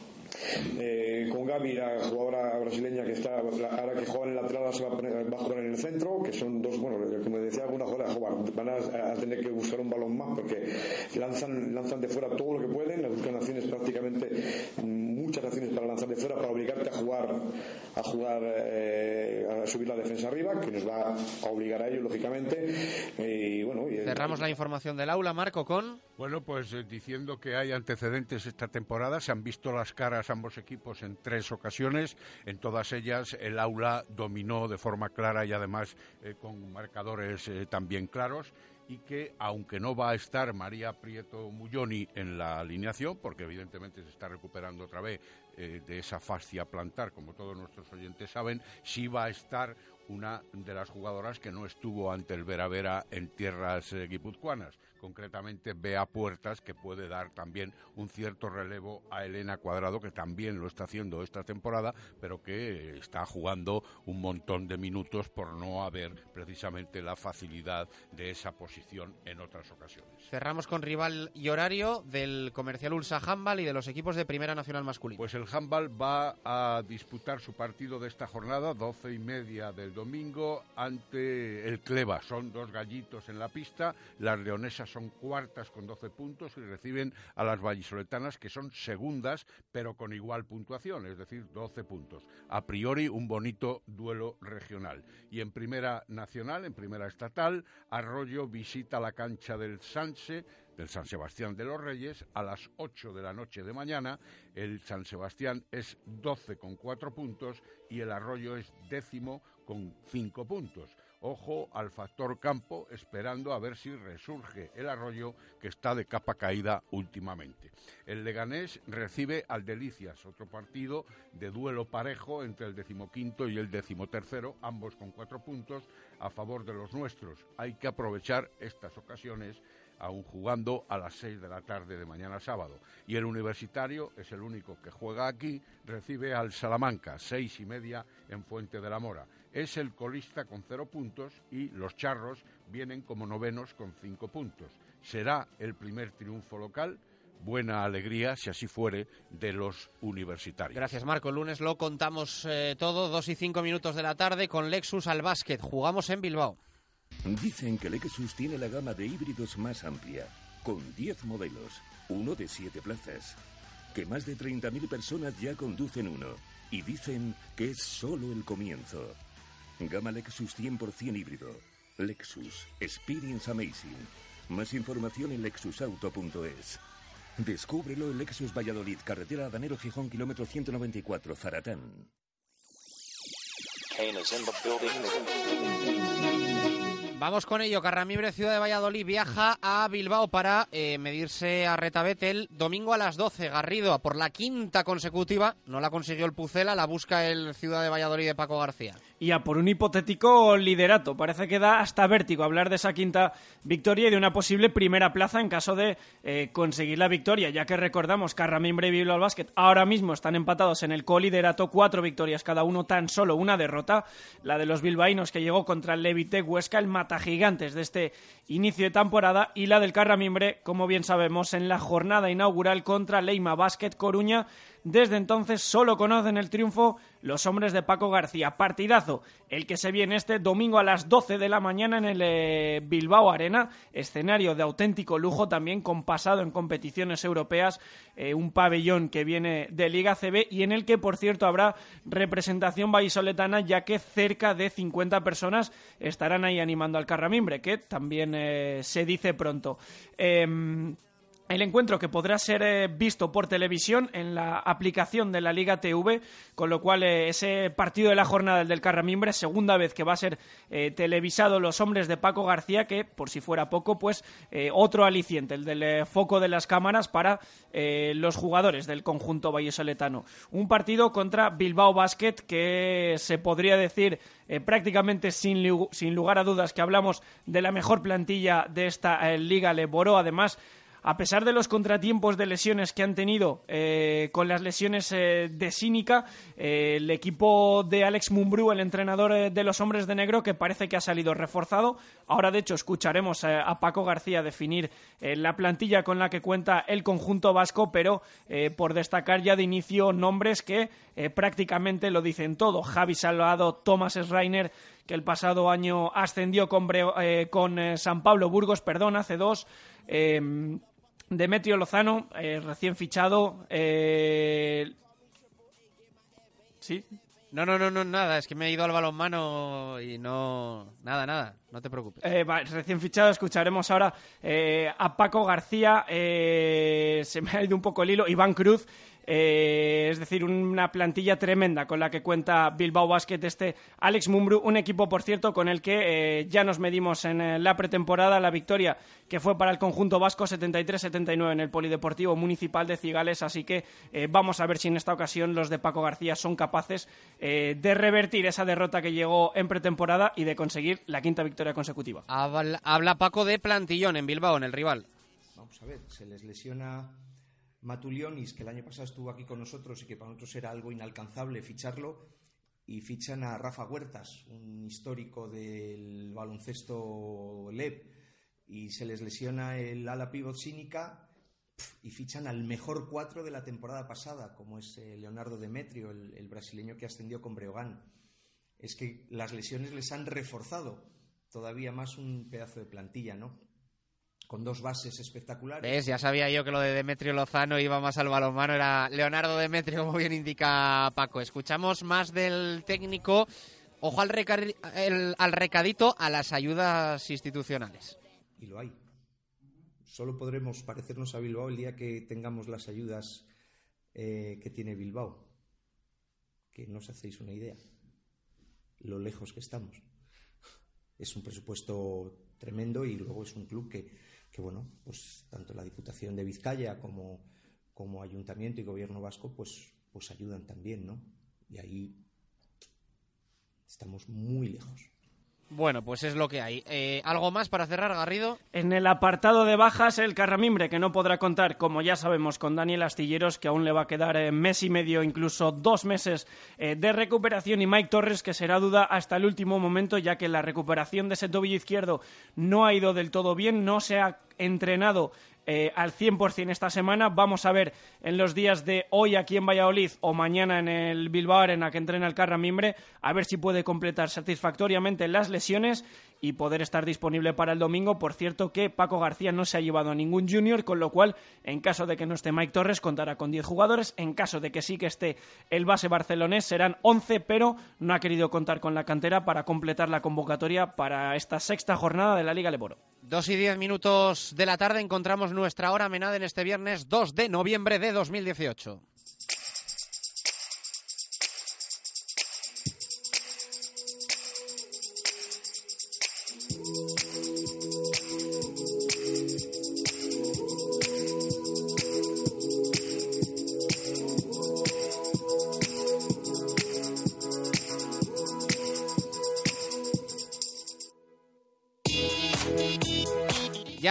eh, con Gaby, la jugadora brasileña que está ahora que juega en el lateral se va a, jugar en el centro, que son dos, bueno, como decía alguna jugadora, van a, tener que buscar un balón más porque lanzan, lanzan de fuera todo lo que pueden, las buscan naciones prácticamente muchas naciones para lanzar de fuera para obligarte a jugar a jugar eh, a subir la defensa arriba, que nos va a obligar a ello lógicamente. y bueno, cerramos la información del aula, Marco, con bueno, pues eh, diciendo que hay antecedentes esta temporada, se han visto las caras ambos equipos en tres ocasiones. En todas ellas el aula dominó de forma clara y además eh, con marcadores eh, también claros y que aunque no va a estar María Prieto Mulloni en la alineación, porque evidentemente se está recuperando otra vez eh, de esa fascia plantar, como todos nuestros oyentes saben, sí va a estar una de las jugadoras que no estuvo ante el Vera Vera en tierras guipuzcoanas concretamente Bea Puertas, que puede dar también un cierto relevo a Elena Cuadrado, que también lo está haciendo esta temporada, pero que está jugando un montón de minutos por no haber precisamente la facilidad de esa posición en otras ocasiones. Cerramos con rival y horario del comercial Ulsa Handball y de los equipos de Primera Nacional Masculina. Pues el Handball va a disputar su partido de esta jornada, doce y media del domingo, ante el Cleva. Son dos gallitos en la pista, las leonesas son cuartas con 12 puntos y reciben a las vallisoletanas que son segundas pero con igual puntuación, es decir, 12 puntos. A priori un bonito duelo regional. Y en primera nacional, en primera estatal, Arroyo visita la cancha del Sanse del San Sebastián de los Reyes a las 8 de la noche de mañana. El San Sebastián es 12 con 4 puntos y el Arroyo es décimo con 5 puntos. Ojo al factor campo, esperando a ver si resurge el arroyo que está de capa caída últimamente. El Leganés recibe al Delicias, otro partido de duelo parejo entre el decimoquinto y el decimotercero, ambos con cuatro puntos a favor de los nuestros. Hay que aprovechar estas ocasiones aún jugando a las seis de la tarde de mañana sábado. Y el universitario es el único que juega aquí, recibe al Salamanca, seis y media en Fuente de la Mora es el colista con cero puntos y los charros vienen como novenos con cinco puntos. Será el primer triunfo local. Buena alegría, si así fuere, de los universitarios. Gracias, Marco. El lunes lo contamos eh, todo, dos y cinco minutos de la tarde, con Lexus al básquet. Jugamos en Bilbao. Dicen que Lexus tiene la gama de híbridos más amplia, con 10 modelos, uno de siete plazas, que más de 30.000 personas ya conducen uno, y dicen que es solo el comienzo. Gama Lexus 100% híbrido. Lexus. Experience Amazing. Más información en lexusauto.es. Descúbrelo en Lexus Valladolid, carretera Danero Gijón, kilómetro 194, Zaratán. Vamos con ello. Carramibre, ciudad de Valladolid, viaja a Bilbao para eh, medirse a Retabet el domingo a las 12. Garrido, por la quinta consecutiva, no la consiguió el Pucela, la busca el ciudad de Valladolid de Paco García. Y a por un hipotético liderato. Parece que da hasta vértigo hablar de esa quinta victoria y de una posible primera plaza en caso de eh, conseguir la victoria, ya que recordamos que Arramimbre y Bilbao Basket ahora mismo están empatados en el coliderato, cuatro victorias cada uno, tan solo una derrota, la de los bilbaínos que llegó contra el Levite Huesca, el mata gigantes de este inicio de temporada, y la del Carramimbre, como bien sabemos, en la jornada inaugural contra Leima Basket Coruña, desde entonces solo conocen el triunfo los hombres de Paco García. Partidazo, el que se viene este domingo a las 12 de la mañana en el eh, Bilbao Arena, escenario de auténtico lujo también con pasado en competiciones europeas, eh, un pabellón que viene de Liga CB y en el que por cierto habrá representación vallisoletana ya que cerca de 50 personas estarán ahí animando al Carramimbre, que también eh, se dice pronto. El encuentro que podrá ser eh, visto por televisión en la aplicación de la Liga TV, con lo cual eh, ese partido de la jornada del Carramimbre, segunda vez que va a ser eh, televisado los hombres de Paco García, que por si fuera poco, pues otro aliciente, el del foco de las cámaras para los jugadores del conjunto vallesoletano. Un partido contra Bilbao Basket que se podría decir prácticamente sin, sin, lugar a dudas que hablamos de la mejor plantilla de esta Liga Leboro, además a pesar de los contratiempos de lesiones que han tenido eh, con las lesiones eh, de Sínica, eh, el equipo de Alex Mumbrú, el entrenador de los hombres de negro, que parece que ha salido reforzado. Ahora, de hecho, escucharemos a Paco García definir la plantilla con la que cuenta el conjunto vasco, pero por destacar ya de inicio nombres que prácticamente lo dicen todo. Javi Salvado, Thomas Schreiner, que el pasado año ascendió con, con San Pablo Burgos, perdón, hace dos. Demetrio Lozano, eh, recién fichado. Eh... ¿Sí? No, no, no, no, nada. Es que me he ido al balonmano y no. Nada, nada. No te preocupes. Eh, recién fichado, escucharemos ahora eh, a Paco García. se me ha ido un poco el hilo. Iván Cruz. Eh, es decir, una plantilla tremenda con la que cuenta Bilbao Basket este Alex Mumbru, un equipo, por cierto, con el que eh, ya nos medimos en eh, la pretemporada, la victoria que fue para el conjunto vasco 73-79 en el Polideportivo Municipal de Cigales, así que vamos a ver si en esta ocasión los de Paco García son capaces de revertir esa derrota que llegó en pretemporada y de conseguir la quinta victoria consecutiva. habla Paco de plantillón en Bilbao, en el rival. Vamos a ver, se les lesiona Matulionis, que el año pasado estuvo aquí con nosotros y que para nosotros era algo inalcanzable ficharlo, y fichan a Rafa Huertas, un histórico del baloncesto LEP, y se les lesiona el ala pivot cínica y fichan al mejor cuatro de la temporada pasada, como es eh, Leonardo Demetrio, el, el brasileño que ascendió con Breogán. Es que las lesiones les han reforzado todavía más un pedazo de plantilla, ¿no? Con dos bases espectaculares. Ya sabía yo que lo de Demetrio Lozano iba más al balonmano, era Leonardo Demetrio, como bien indica Paco. Escuchamos más del técnico. Ojo al, al recadito a las ayudas institucionales. Y lo hay. Solo podremos parecernos a Bilbao el día que tengamos las ayudas eh, que tiene Bilbao. Que no os hacéis una idea. Lo lejos que estamos. Es un presupuesto tremendo y luego es un club que que bueno, pues tanto la Diputación de Vizcaya como, como Ayuntamiento y Gobierno Vasco pues, pues ayudan también, ¿no? Y ahí estamos muy lejos. Bueno, pues es lo que hay. Eh, ¿Algo más para cerrar, Garrido? En el apartado de bajas, el Carramimbre, que no podrá contar, como ya sabemos, con Daniel Astilleros, que aún le va a quedar eh, mes y medio, incluso dos meses eh, de recuperación, y Mike Torres, que será duda hasta el último momento, ya que la recuperación de ese tobillo izquierdo no ha ido del todo bien, no se ha entrenado eh, al 100% esta semana. Vamos a ver en los días de hoy aquí en Valladolid o mañana en el Bilbao Arena que entrena el Carramimbre, a ver si puede completar satisfactoriamente las lesiones y poder estar disponible para el domingo. Por cierto que Paco García no se ha llevado a ningún junior, con lo cual, en caso de que no esté Mike Torres, contará con 10 jugadores. En caso de que sí que esté el base barcelonés, serán 11, pero no ha querido contar con la cantera para completar la convocatoria para esta sexta jornada de la Liga Leboro. Dos y diez minutos de la tarde encontramos nuestra hora menada en este viernes 2 de noviembre de 2018.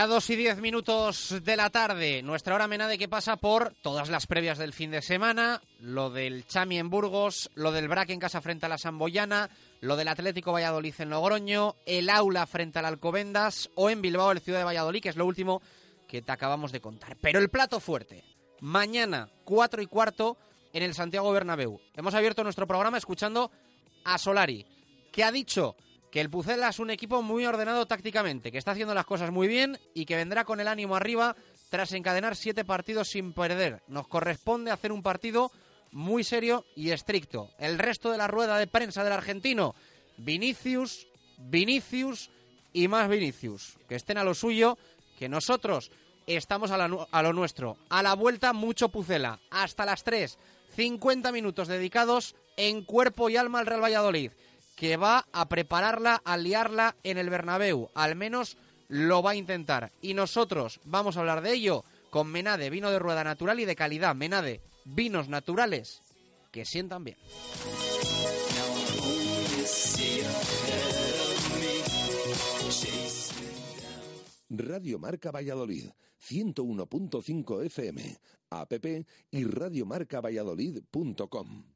Dos y diez minutos de la tarde, nuestra hora menade que pasa por todas las previas del fin de semana, lo del Chami en Burgos, lo del Braque en casa frente a la Samboyana, lo del Atlético Valladolid en Logroño, el Aula frente al Alcobendas o en Bilbao el Ciudad de Valladolid, que es lo último que te acabamos de contar. Pero el plato fuerte, mañana cuatro y cuarto en el Santiago Bernabéu. Hemos abierto nuestro programa escuchando a Solari, que ha dicho que el Pucela es un equipo muy ordenado tácticamente, que está haciendo las cosas muy bien y que vendrá con el ánimo arriba tras encadenar siete partidos sin perder. Nos corresponde hacer un partido muy serio y estricto. El resto de la rueda de prensa del argentino, Vinicius, Vinicius y más Vinicius. Que estén a lo suyo, que nosotros estamos a, lo nuestro. A la vuelta, mucho Pucela. Hasta las 3, 50 minutos dedicados en cuerpo y alma al Real Valladolid que va a prepararla, a liarla en el Bernabéu. Al menos lo va a intentar. Y nosotros vamos a hablar de ello con Menade, vino de rueda natural y de calidad. Menade, vinos naturales que sientan bien. Radio Marca Valladolid, 101.5 FM, app y radiomarcavalladolid.com.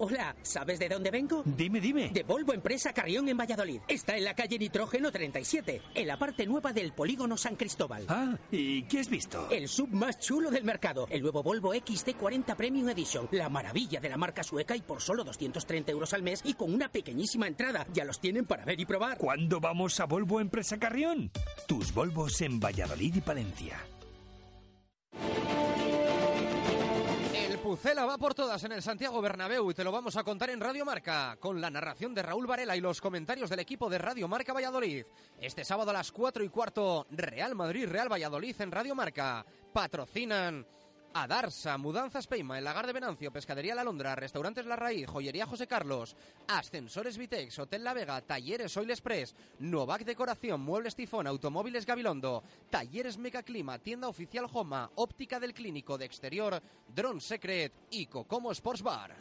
Hola, ¿sabes de dónde vengo? Dime, dime. De Volvo Empresa Carrión en Valladolid. Está en la calle Nitrógeno 37, en la parte nueva del polígono San Cristóbal. Ah, ¿y qué has visto? El sub más chulo del mercado, el nuevo Volvo XT40 Premium Edition. La maravilla de la marca sueca y por solo 230 euros al mes y con una pequeñísima entrada. Ya los tienen para ver y probar. ¿Cuándo vamos a Volvo Empresa Carrión? Tus Volvos en Valladolid y Palencia. Pucela va por todas en el Santiago Bernabéu y te lo vamos a contar en Radio Marca, con la narración de Raúl Varela y los comentarios del equipo de Radio Marca Valladolid. Este sábado a las 4 y cuarto, Real Madrid, Real Valladolid en Radio Marca. Patrocinan a Darsa, Mudanzas Peima, El Lagar de Venancio, Pescadería La Londra, Restaurantes La Raíz, Joyería José Carlos, Ascensores Vitex, Hotel La Vega, Talleres Oil Express, Novac Decoración, Muebles Tifón, Automóviles Gabilondo, Talleres Mecaclima, Tienda Oficial Joma, Óptica del Clínico de Exterior, Drone Secret y Cocomo Sports Bar.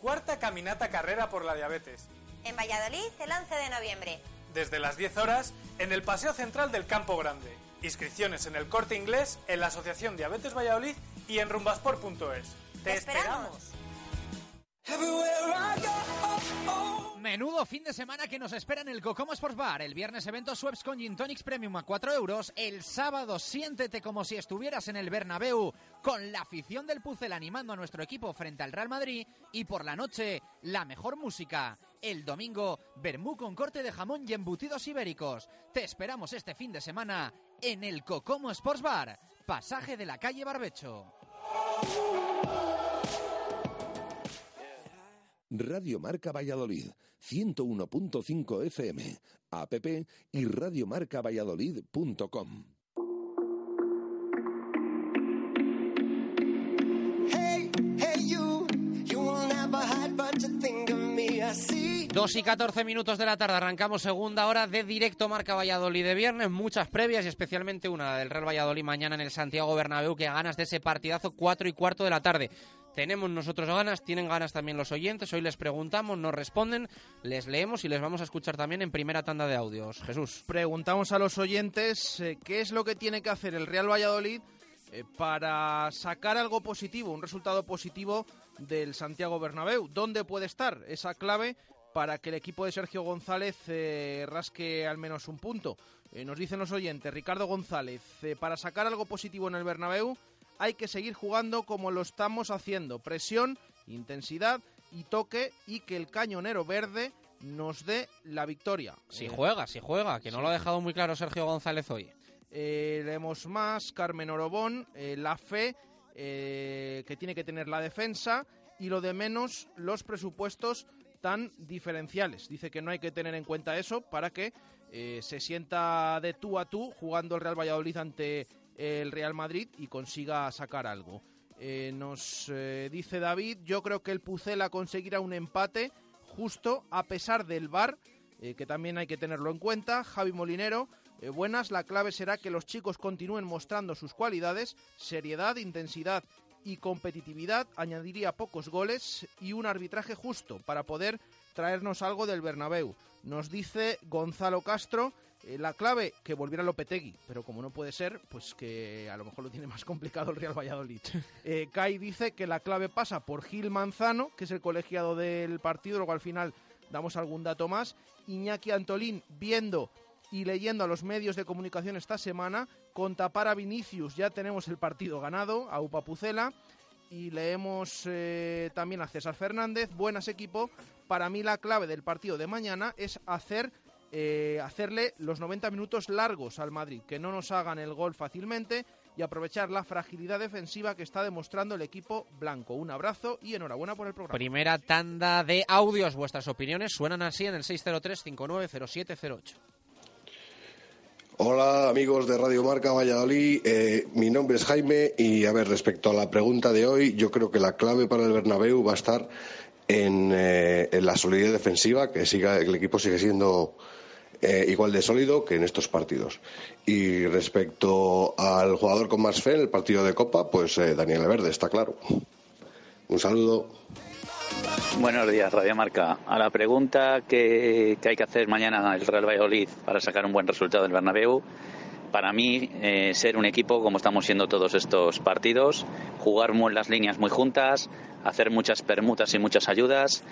Cuarta caminata carrera por la diabetes. En Valladolid, el 11 de noviembre. Desde las 10 horas, en el Paseo Central del Campo Grande. Inscripciones en el Corte Inglés, en la Asociación Diabetes Valladolid y en rumbasport.es. ¡Te, esperamos! Menudo fin de semana que nos espera en el Cocomo Sports Bar. El viernes evento Sweps con Gin Tonics Premium a 4 euros. El sábado siéntete como si estuvieras en el Bernabéu con la afición del Pucel animando a nuestro equipo frente al Real Madrid. Y por la noche, la mejor música. El domingo, Bermú con corte de jamón y embutidos ibéricos. Te esperamos este fin de semana en el Cocomo Sports Bar, pasaje de la calle Barbecho. Radio Marca Valladolid, 101.5 FM, app y radiomarcavalladolid.com. 2 y 14 minutos de la tarde, arrancamos segunda hora de directo Marca Valladolid de viernes, muchas previas y especialmente una del Real Valladolid mañana en el Santiago Bernabéu, que ganas de ese partidazo 4 y cuarto de la tarde. Tenemos nosotros ganas, tienen ganas también los oyentes, hoy les preguntamos, nos responden, les leemos y les vamos a escuchar también en primera tanda de audios. Jesús. Preguntamos a los oyentes eh, qué es lo que tiene que hacer el Real Valladolid eh, para sacar algo positivo, un resultado positivo del Santiago Bernabéu. ¿Dónde puede estar esa clave para que el equipo de Sergio González eh, rasque al menos un punto? Eh, nos dicen los oyentes, Ricardo González, eh, para sacar algo positivo en el Bernabéu hay que seguir jugando como lo estamos haciendo. Presión, intensidad y toque y que el cañonero verde nos dé la victoria. Si juega, si juega, que no sí. lo ha dejado muy claro Sergio González hoy. Leemos más, Carmen Orobón, la fe que tiene que tener la defensa y lo de menos los presupuestos diferenciales. Dice que no hay que tener en cuenta eso para que eh, se sienta de tú a tú jugando el Real Valladolid ante el Real Madrid y consiga sacar algo. Eh, nos eh, dice David, yo creo que el Pucela conseguirá un empate justo a pesar del VAR, que también hay que tenerlo en cuenta. Javi Molinero, buenas, la clave será que los chicos continúen mostrando sus cualidades, seriedad, intensidad y competitividad, añadiría pocos goles y un arbitraje justo para poder traernos algo del Bernabéu. Nos dice Gonzalo Castro, eh, la clave que volviera Lopetegui, pero como no puede ser, pues que a lo mejor lo tiene más complicado el Real Valladolid. Eh, Kai dice que la clave pasa por Gil Manzano, que es el colegiado del partido, luego al final damos algún dato más. Iñaki Antolín viendo y leyendo a los medios de comunicación esta semana, con tapar a Vinicius ya tenemos el partido ganado, a Upa Pucela. Y leemos eh, también a César Fernández, buenas equipo. Para mí la clave del partido de mañana es hacer eh, hacerle los 90 minutos largos al Madrid, que no nos hagan el gol fácilmente y aprovechar la fragilidad defensiva que está demostrando el equipo blanco. Un abrazo y enhorabuena por el programa. Primera tanda de audios. Vuestras opiniones suenan así en el 603-590708. Hola amigos de Radio Marca Valladolid, Eh, mi nombre es Jaime y a ver respecto a la pregunta de hoy, yo creo que la clave para el Bernabéu va a estar en, eh, en la solidez defensiva, que siga el equipo sigue siendo eh, igual de sólido que en estos partidos. Y respecto al jugador con más fe en el partido de Copa, pues Daniel Verde, está claro. Un saludo. Buenos días, Radio Marca. A la pregunta que, que hay que hacer mañana el Real Valladolid para sacar un buen resultado del Bernabéu, para mí eh, ser un equipo como estamos siendo todos estos partidos, jugar muy, las líneas muy juntas, hacer muchas permutas y muchas ayudas,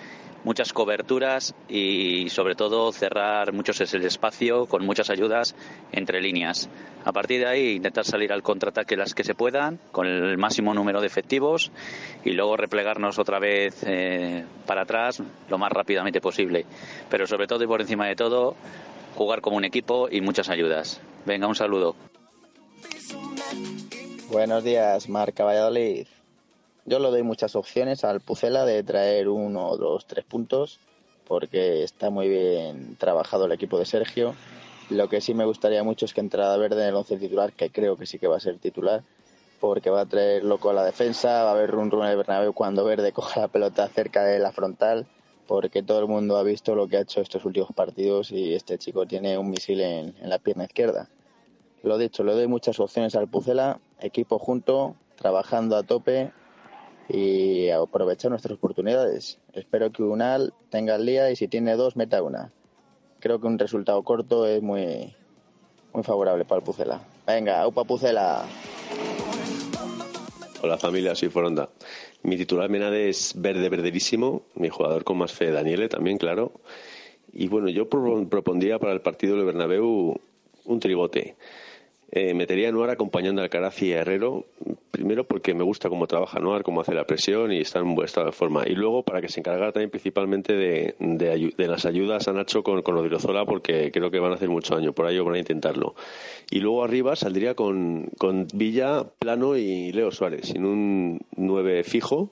muchas coberturas y sobre todo cerrar muchos es el espacio con muchas ayudas entre líneas. A partir de ahí intentar salir al contraataque las que se puedan con el máximo número de efectivos y luego replegarnos otra vez eh, para atrás lo más rápidamente posible. Pero sobre todo y por encima de todo jugar como un equipo y muchas ayudas. Venga, un saludo. Buenos días, Marca Valladolid. Yo le doy muchas opciones al Pucela de traer uno, dos, tres puntos, porque está muy bien trabajado el equipo de Sergio. Lo que sí me gustaría mucho es que entrara verde en el once titular, que creo que sí que va a ser titular, porque va a traer loco a la defensa, va a haber run run en el Bernabéu cuando verde coja la pelota cerca de la frontal, porque todo el mundo ha visto lo que ha hecho estos últimos partidos y este chico tiene un misil en, en la pierna izquierda. Lo dicho, le doy muchas opciones al Pucela, equipo junto, trabajando a tope y aprovechar nuestras oportunidades. Espero que Unal tenga el día y si tiene dos, meta una. Creo que un resultado corto es muy, muy favorable para el Pucela. Venga, upa Pucela. Hola familia, soy Foronda. Mi titular Menade es verde, verderísimo. Mi jugador con más fe, Daniele, también, claro. Y bueno, yo pro- propondría para el partido del Bernabéu un tribote. Eh, metería a Noar acompañando a Alcaraz y a Herrero, primero porque me gusta cómo trabaja Noar, cómo hace la presión y está en buen estado de forma. Y luego para que se encargara también principalmente de, de las ayudas a Nacho con, con Odriozola, porque creo que van a hacer mucho daño, por ello van a intentarlo. Y luego arriba saldría con, con Villa, Plano y Leo Suárez, sin un 9 fijo.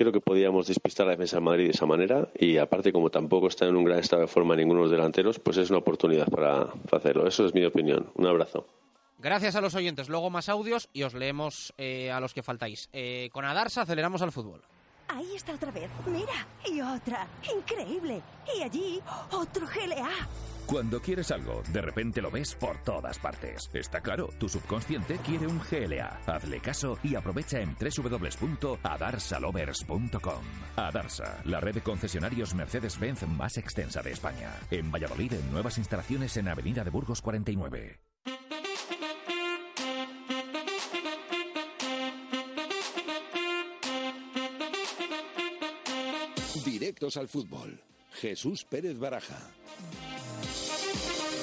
Creo que podíamos despistar la defensa de Madrid de esa manera y aparte como tampoco está en un gran estado de forma ninguno de los delanteros, pues es una oportunidad para, hacerlo. Eso es mi opinión. Un abrazo. Gracias a los oyentes. Luego más audios y os leemos eh, a los que faltáis. Eh, con Adarsa aceleramos al fútbol. Ahí está otra vez. Mira. Y otra. Increíble. Y allí, otro GLA. Cuando quieres algo, de repente lo ves por todas partes. Está claro, tu subconsciente quiere un GLA. Hazle caso y aprovecha en www.adarsalovers.com. Adarsa, la red de concesionarios Mercedes-Benz más extensa de España. En Valladolid, en nuevas instalaciones en Avenida de Burgos 49. Directos al fútbol. Jesús Pérez Baraja.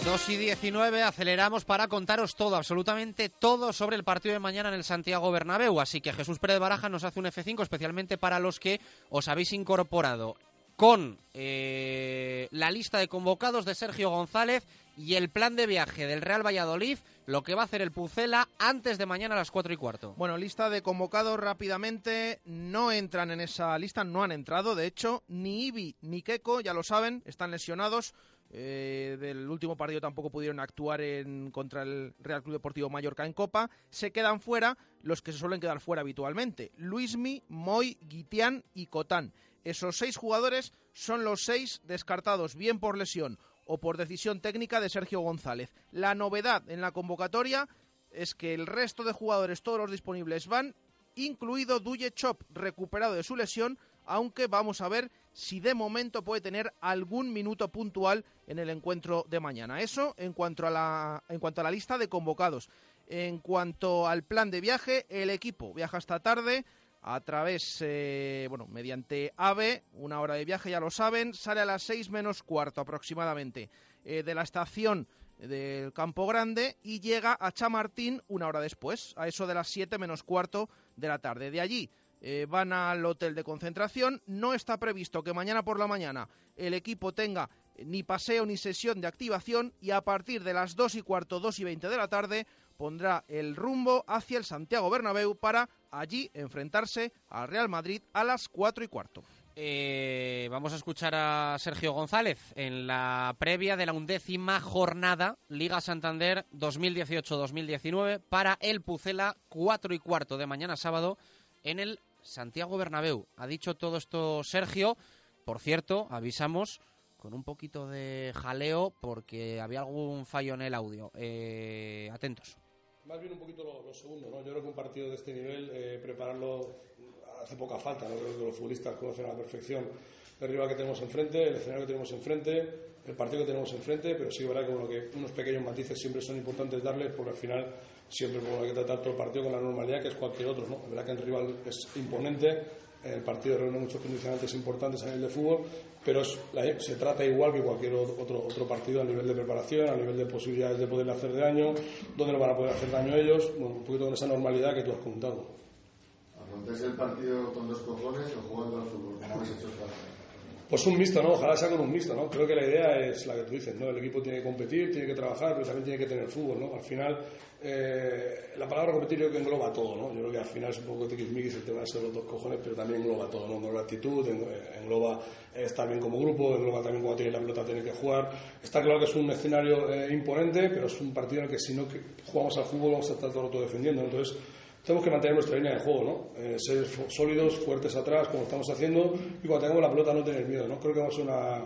2 y 19, aceleramos para contaros todo, absolutamente todo sobre el partido de mañana en el Santiago Bernabéu. Así que Jesús Pérez Baraja nos hace un F5 especialmente para los que os habéis incorporado con eh, la lista de convocados de Sergio González y el plan de viaje del Real Valladolid, lo que va a hacer el Pucela antes de mañana a las 4 y cuarto. Bueno, lista de convocados rápidamente. No entran en esa lista, no han entrado. De hecho, ni Ibi ni Keko, ya lo saben, están lesionados. eh, del último partido tampoco pudieron actuar en, contra el Real Club Deportivo Mallorca en Copa. Se quedan fuera los que se suelen quedar fuera habitualmente. Luismi, Moy, Guitián y Cotán. Esos seis jugadores son los seis descartados bien por lesión o por decisión técnica de Sergio González. La novedad en la convocatoria es que el resto de jugadores, todos los disponibles, van, incluido Duye Chop, recuperado de su lesión, aunque vamos a ver si de momento puede tener algún minuto puntual en el encuentro de mañana. Eso en cuanto a la, en cuanto a la lista de convocados. En cuanto al plan de viaje, el equipo viaja esta tarde a través, eh, bueno, mediante AVE, una hora de viaje, ya lo saben, sale a las seis menos cuarto aproximadamente eh, de la estación del Campo Grande y llega a Chamartín una hora después, a eso de las siete menos cuarto de la tarde. De allí eh, van al hotel de concentración. No está previsto que mañana por la mañana el equipo tenga ni paseo ni sesión de activación y a partir de las 2 y cuarto, 2 y 20 de la tarde pondrá el rumbo hacia el Santiago Bernabéu para allí enfrentarse al Real Madrid a las 4 y cuarto. Eh, vamos a escuchar a Sergio González en la previa de la undécima jornada Liga Santander 2018-2019 para el Pucela 4 y cuarto de mañana sábado en el Santiago Bernabéu. Ha dicho todo esto Sergio. Por cierto, avisamos con un poquito de jaleo porque había algún fallo en el audio. Eh, atentos. Más bien un poquito lo, segundo, ¿no? Yo creo que un partido de este nivel, eh, prepararlo hace poca falta, ¿no? Creo que los futbolistas conocen a la perfección el rival que tenemos enfrente, el escenario que tenemos enfrente, el partido que tenemos enfrente, pero sí, verdad que, que unos pequeños matices siempre son importantes darles porque al final siempre hay que tratar todo el partido con la normalidad que es cualquier otro, ¿no? Es verdad que el rival es imponente, el partido reúne muchos condicionantes importantes a nivel de fútbol, pero se trata igual que cualquier otro, otro partido a nivel de preparación, a nivel de posibilidades de poder hacer daño, dónde no van a poder hacer daño ellos, un poquito con esa normalidad que tú has comentado. ¿Afrontáis el partido con dos cojones o jugando al fútbol? Pues un mixto, ¿no? Ojalá sea con un mixto, ¿no? Creo que la idea es la que tú dices, ¿no? El equipo tiene que competir, tiene que trabajar, pero también tiene que tener fútbol, ¿no? Al final, eh, la palabra competir yo creo que engloba todo, ¿no? Yo creo que al final es un poco tiquismiquis el tema de ser los dos cojones, pero también engloba todo, ¿no? Engloba actitud, engloba estar bien como grupo, engloba también cuando tiene la pelota tiene que jugar. Está claro que es un escenario eh, imponente, pero es un partido en el que si no jugamos al fútbol vamos a estar todo el rato defendiendo, Entonces, tenemos que mantener nuestra línea de juego, ¿no? Eh, ser sólidos, fuertes atrás, como estamos haciendo, y cuando tengamos la pelota no tener miedo, ¿no? Creo que vamos a una,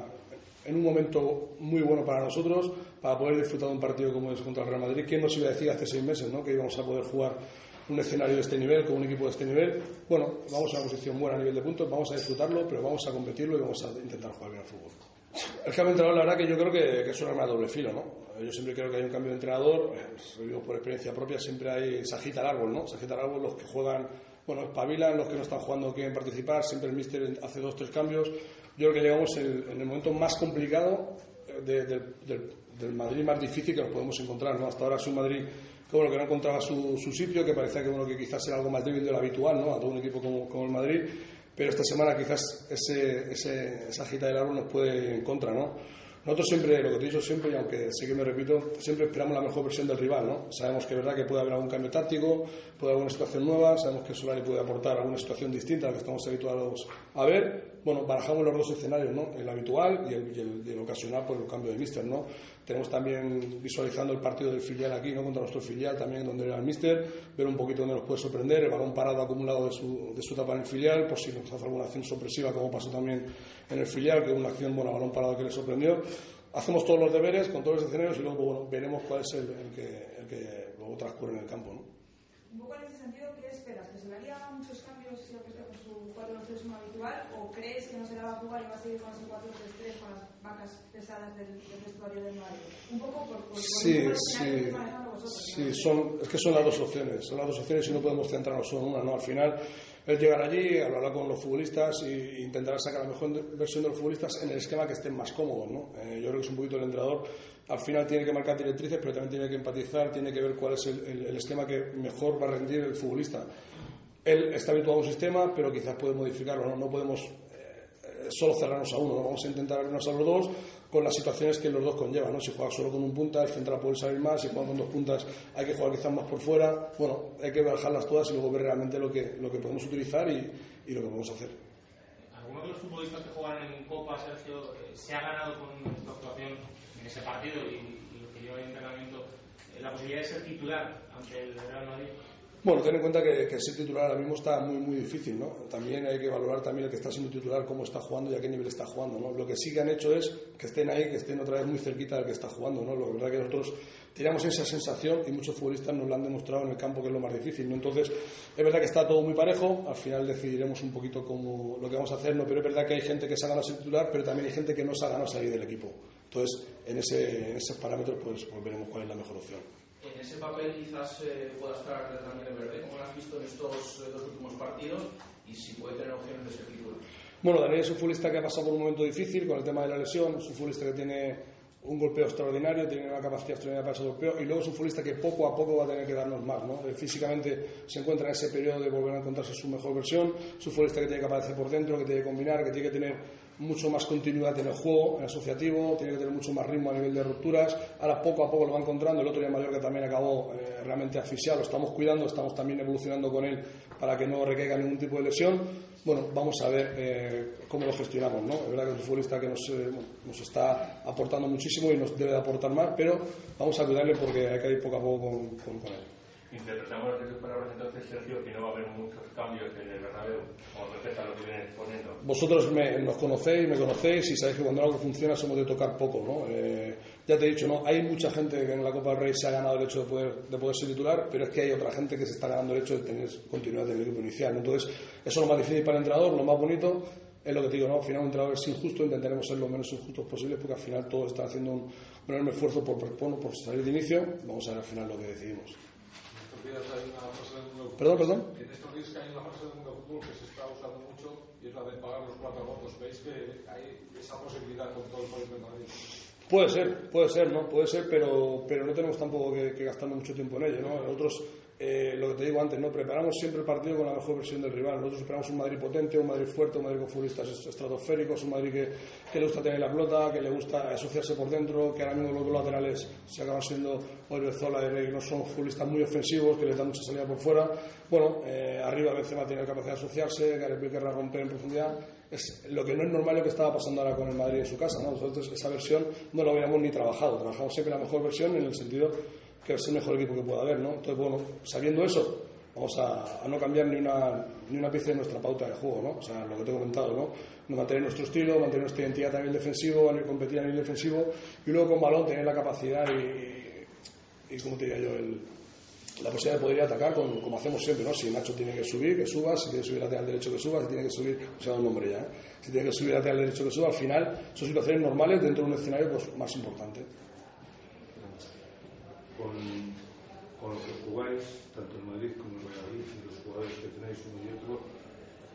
en un momento muy bueno para nosotros, para poder disfrutar de un partido como es contra el Real Madrid. ¿Quién nos iba a decir hace seis meses, ¿no? Que íbamos a poder jugar un escenario de este nivel, con un equipo de este nivel. Bueno, vamos a una posición buena a nivel de puntos, vamos a disfrutarlo, pero vamos a competirlo y vamos a intentar jugar bien al fútbol. El cambio de entrenador, la verdad que yo creo que, es un arma de doble filo, ¿no? Yo siempre creo que hay un cambio de entrenador, eh, lo digo por experiencia propia, siempre hay, se agita el árbol, ¿no? Se agita el árbol los que juegan, bueno, espabilan, los que no están jugando quieren participar, siempre el míster hace dos, tres cambios. Yo creo que llegamos en, el momento más complicado eh, del Madrid más difícil que nos podemos encontrar, ¿no? Hasta ahora es un Madrid que, bueno, que no encontraba su, sitio, que parecía que, bueno, que quizás era algo más débil de lo habitual, ¿no? A todo un equipo como, como el Madrid pero esta semana quizás ese, ese, esa gita del árbol nos puede en contra, ¿no? Nosotros siempre, lo que te he dicho siempre, y aunque sé que me repito, siempre esperamos la mejor versión del rival, ¿no? Sabemos que es verdad que puede haber algún cambio táctico, puede haber alguna situación nueva, sabemos que Solari puede aportar alguna situación distinta a la que estamos habituados a ver. Bueno, barajamos los dos escenarios, ¿no? El habitual y el, el, ocasional por el cambio de míster, ¿no? Tenemos también visualizando el partido del filial aquí, ¿no? Contra nuestro filial también, donde era el míster, ver un poquito dónde nos puede sorprender, el balón parado acumulado de su, de su etapa en el filial, por si nos hace alguna acción sorpresiva, como pasó también en el filial, que una acción, bueno, balón parado que le sorprendió hacemos todos los deberes con todos los escenarios y luego bueno, veremos cuál es el, que, el que luego transcurre en el campo. ¿no? Un poco en ese sentido, ¿qué esperas? ¿Que se le haría 4-3-1 habitual o crees que no se la va a jugar y va a seguir con ese 4-3-3 con las vacas pesadas del, del vestuario del Madrid? Un poco por, por sí, sí. Vosotros, sí ¿no? son, es que son las dos opciones, son las dos opciones y no podemos centrarnos solo en una, ¿no? Al final él llegará allí, hablará con los futbolistas e intentará sacar la mejor versión de los futbolistas en el esquema que estén más cómodos. ¿no? Eh, yo creo que es un poquito el entrenador. Al final tiene que marcar directrices, pero también tiene que empatizar, tiene que ver cuál es el, el, el esquema que mejor va a rendir el futbolista. Él está habituado a un sistema, pero quizás puede modificarlo. No, no podemos solo cerrarnos a uno, vamos a intentar abrirnos a los dos con las situaciones que los dos conllevan. ¿no? Si juega solo con un punta, el central puede salir más, si juega con dos puntas hay que jugar quizás más por fuera. Bueno, hay que bajarlas todas y luego ver realmente lo que, lo que podemos utilizar y, y lo que podemos hacer. ¿Alguno de los futbolistas que juegan en Copa, Sergio, eh, se ha ganado con su actuación en ese partido y, y lo que lleva el entrenamiento eh, la posibilidad de ser titular ante el Real Madrid. Bueno, ten en cuenta que, que ser titular ahora mismo está muy, muy difícil, ¿no? También hay que valorar también el que está siendo titular, cómo está jugando y a qué nivel está jugando, ¿no? Lo que sí que han hecho es que estén ahí, que estén otra vez muy cerquita del que está jugando, ¿no? Lo verdad que nosotros teníamos esa sensación y muchos futbolistas nos lo han demostrado en el campo, que es lo más difícil, ¿no? Entonces, es verdad que está todo muy parejo, al final decidiremos un poquito cómo, lo que vamos a hacer, ¿no? Pero es verdad que hay gente que se ha ganado ser titular, pero también hay gente que no se ha ganado salir del equipo. Entonces, en, ese, en esos parámetros, pues, pues veremos cuál es la mejor opción. En ese papel quizás eh, pueda estar también el verde, como lo has visto en estos eh, dos últimos partidos, y si puede tener opciones de ser titular. Bueno, Daniel es un futbolista que ha pasado por un momento difícil con el tema de la lesión, es un futbolista que tiene un golpeo extraordinario, tiene una capacidad extraordinaria para ese golpeo y luego es un futbolista que poco a poco va a tener que darnos más. ¿no? Eh, Físicamente se encuentra en ese periodo de volver a encontrarse su mejor versión, es un futbolista que tiene que aparecer por dentro, que tiene que combinar, que tiene que tener mucho más continuidad en el juego, en el asociativo, tiene que tener mucho más ritmo a nivel de rupturas. Ahora poco a poco lo va encontrando. El otro día que también acabó eh, realmente asfixiado, lo estamos cuidando, estamos también evolucionando con él para que no recaiga ningún tipo de lesión. Bueno, vamos a ver eh, cómo lo gestionamos. ¿no? Es verdad que es un futbolista que nos, eh, nos está aportando muchísimo y nos debe de aportar más, pero vamos a cuidarle porque hay que ir poco a poco con, con, con él. Interpretamos de tus palabras entonces, Sergio, que no va a haber muchos cambios en el Bernabéu con respecto a lo que vienes poniendo. Vosotros me, nos conocéis, me conocéis y sabéis que cuando algo funciona somos de tocar poco, ¿no? Eh, ya te he dicho, ¿no? Hay mucha gente que en la Copa del Rey se ha ganado el hecho de poder, de poder ser titular, pero es que hay otra gente que se está ganando el hecho de tener continuidad en el equipo inicial. Entonces, eso es lo más difícil para el entrenador, lo más bonito es lo que te digo, ¿no? Al final un entrenador es injusto, intentaremos ser lo menos injustos posible porque al final todos están haciendo un, un enorme esfuerzo por, por, por salir de inicio. Vamos a ver al final lo que decidimos. Perdón, perdón. En estos días que hay una fase del mundo fútbol que se está usando mucho y es la de pagar los cuatro votos. ¿Veis que hay esa posibilidad con todo el país de? Puede ser, puede ser, ¿no? Puede ser, pero, pero no tenemos tampoco que, que gastar mucho tiempo en ello, ¿no? Nosotros, eh, lo que te digo antes, ¿no? Preparamos siempre el partido con la mejor versión del rival. Nosotros esperamos un Madrid potente, un Madrid fuerte, un Madrid con futbolistas estratosféricos, un Madrid que, que le gusta tener la pelota, que le gusta asociarse por dentro, que ahora mismo los dos laterales se acaban siendo Odriozola y Rey, no son futbolistas muy ofensivos, que le dan mucha salida por fuera. Bueno, eh, arriba Benzema tiene la capacidad de asociarse, Gareth Bale querrá romper en profundidad es lo que no es normal lo que estaba pasando ahora con el Madrid en su casa. ¿no? Nosotros esa versión no la habíamos ni trabajado, trabajamos siempre la mejor versión en el sentido que es el mejor equipo que pueda haber. ¿no? Entonces, bueno, sabiendo eso, vamos a, no cambiar ni una, ni una pieza de nuestra pauta de juego, ¿no? O sea, lo que te he comentado, ¿no? mantener nuestro estilo, mantener nuestra identidad a nivel defensivo, a competir a nivel defensivo y luego con balón tener la capacidad y, y ¿cómo te diría yo? El, la posibilidad de poder atacar con, como hacemos siempre, ¿no? Si Nacho tiene que subir, que suba, si tiene que subir lateral derecho, que suba, si tiene que subir, o sea, un nombre ya, ¿eh? si tiene que subir lateral derecho, que suba, al final son situaciones normales dentro de un escenario pues, más importante. Con, con lo que jugáis, tanto en Madrid como en Valladolid, y los jugadores que tenéis uno y otro,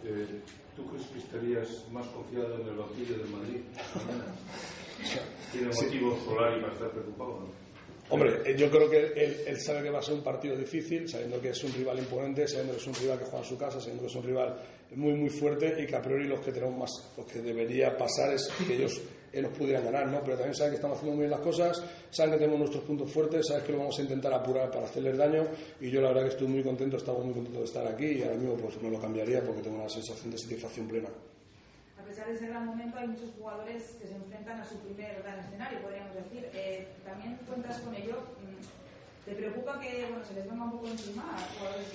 eh, ¿tú crees que estarías más confiado en el banquillo de Madrid? ¿Tiene motivos Solari para estar preocupado? ¿no? Hombre, eh, yo creo que él, él, sabe que va a ser un partido difícil, sabiendo que es un rival imponente, sabiendo que es un rival que juega en su casa, sabiendo que es un rival muy, muy fuerte y que a priori los que tenemos más, los que debería pasar es que ellos eh, nos pudieran ganar, ¿no? Pero también saben que estamos haciendo muy bien las cosas, saben que tenemos nuestros puntos fuertes, saben que lo vamos a intentar apurar para hacerles daño y yo la verdad que estoy muy contento, estamos muy contentos de estar aquí y ahora mismo pues no lo cambiaría porque tengo una sensación de satisfacción plena. A pesar de ese gran momento, hay muchos jugadores que se enfrentan a su primer gran escenario, podríamos decir. Eh, también cuentas con ello. ¿Te preocupa que bueno, se les venga un poco encima a jugadores,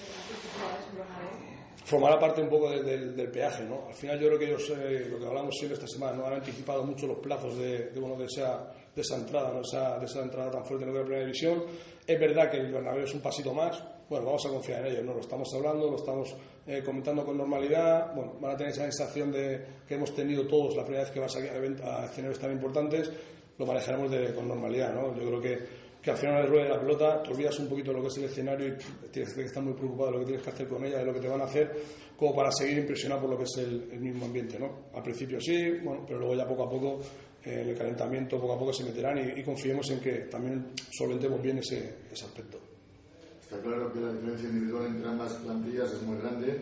Formará parte un poco de, de, del peaje, ¿no? Al final yo creo que ellos, eh, lo que hablamos siempre esta semana, ¿no? han anticipado mucho los plazos de, de, bueno, de, esa, de esa entrada, ¿no? esa, de esa entrada tan fuerte en la primera división. Es verdad que el Bernabéu es un pasito más, bueno, vamos a confiar en ellos, ¿no? Lo estamos hablando, lo estamos eh, comentando con normalidad, bueno, van a tener esa sensación de que hemos tenido todos la primera vez que vas a, a escenarios tan importantes, lo manejaremos de, con normalidad, ¿no? Yo creo que, que al final de rueda de la pelota te olvidas un poquito de lo que es el escenario y tienes que estar muy preocupado de lo que tienes que hacer con ella, de lo que te van a hacer, como para seguir impresionado por lo que es el, el mismo ambiente, ¿no? Al principio sí, bueno, pero luego ya poco a poco eh, el calentamiento poco a poco se meterán y, y confiemos en que también solventemos bien ese, ese aspecto. Está claro que la diferencia individual entre ambas plantillas es muy grande,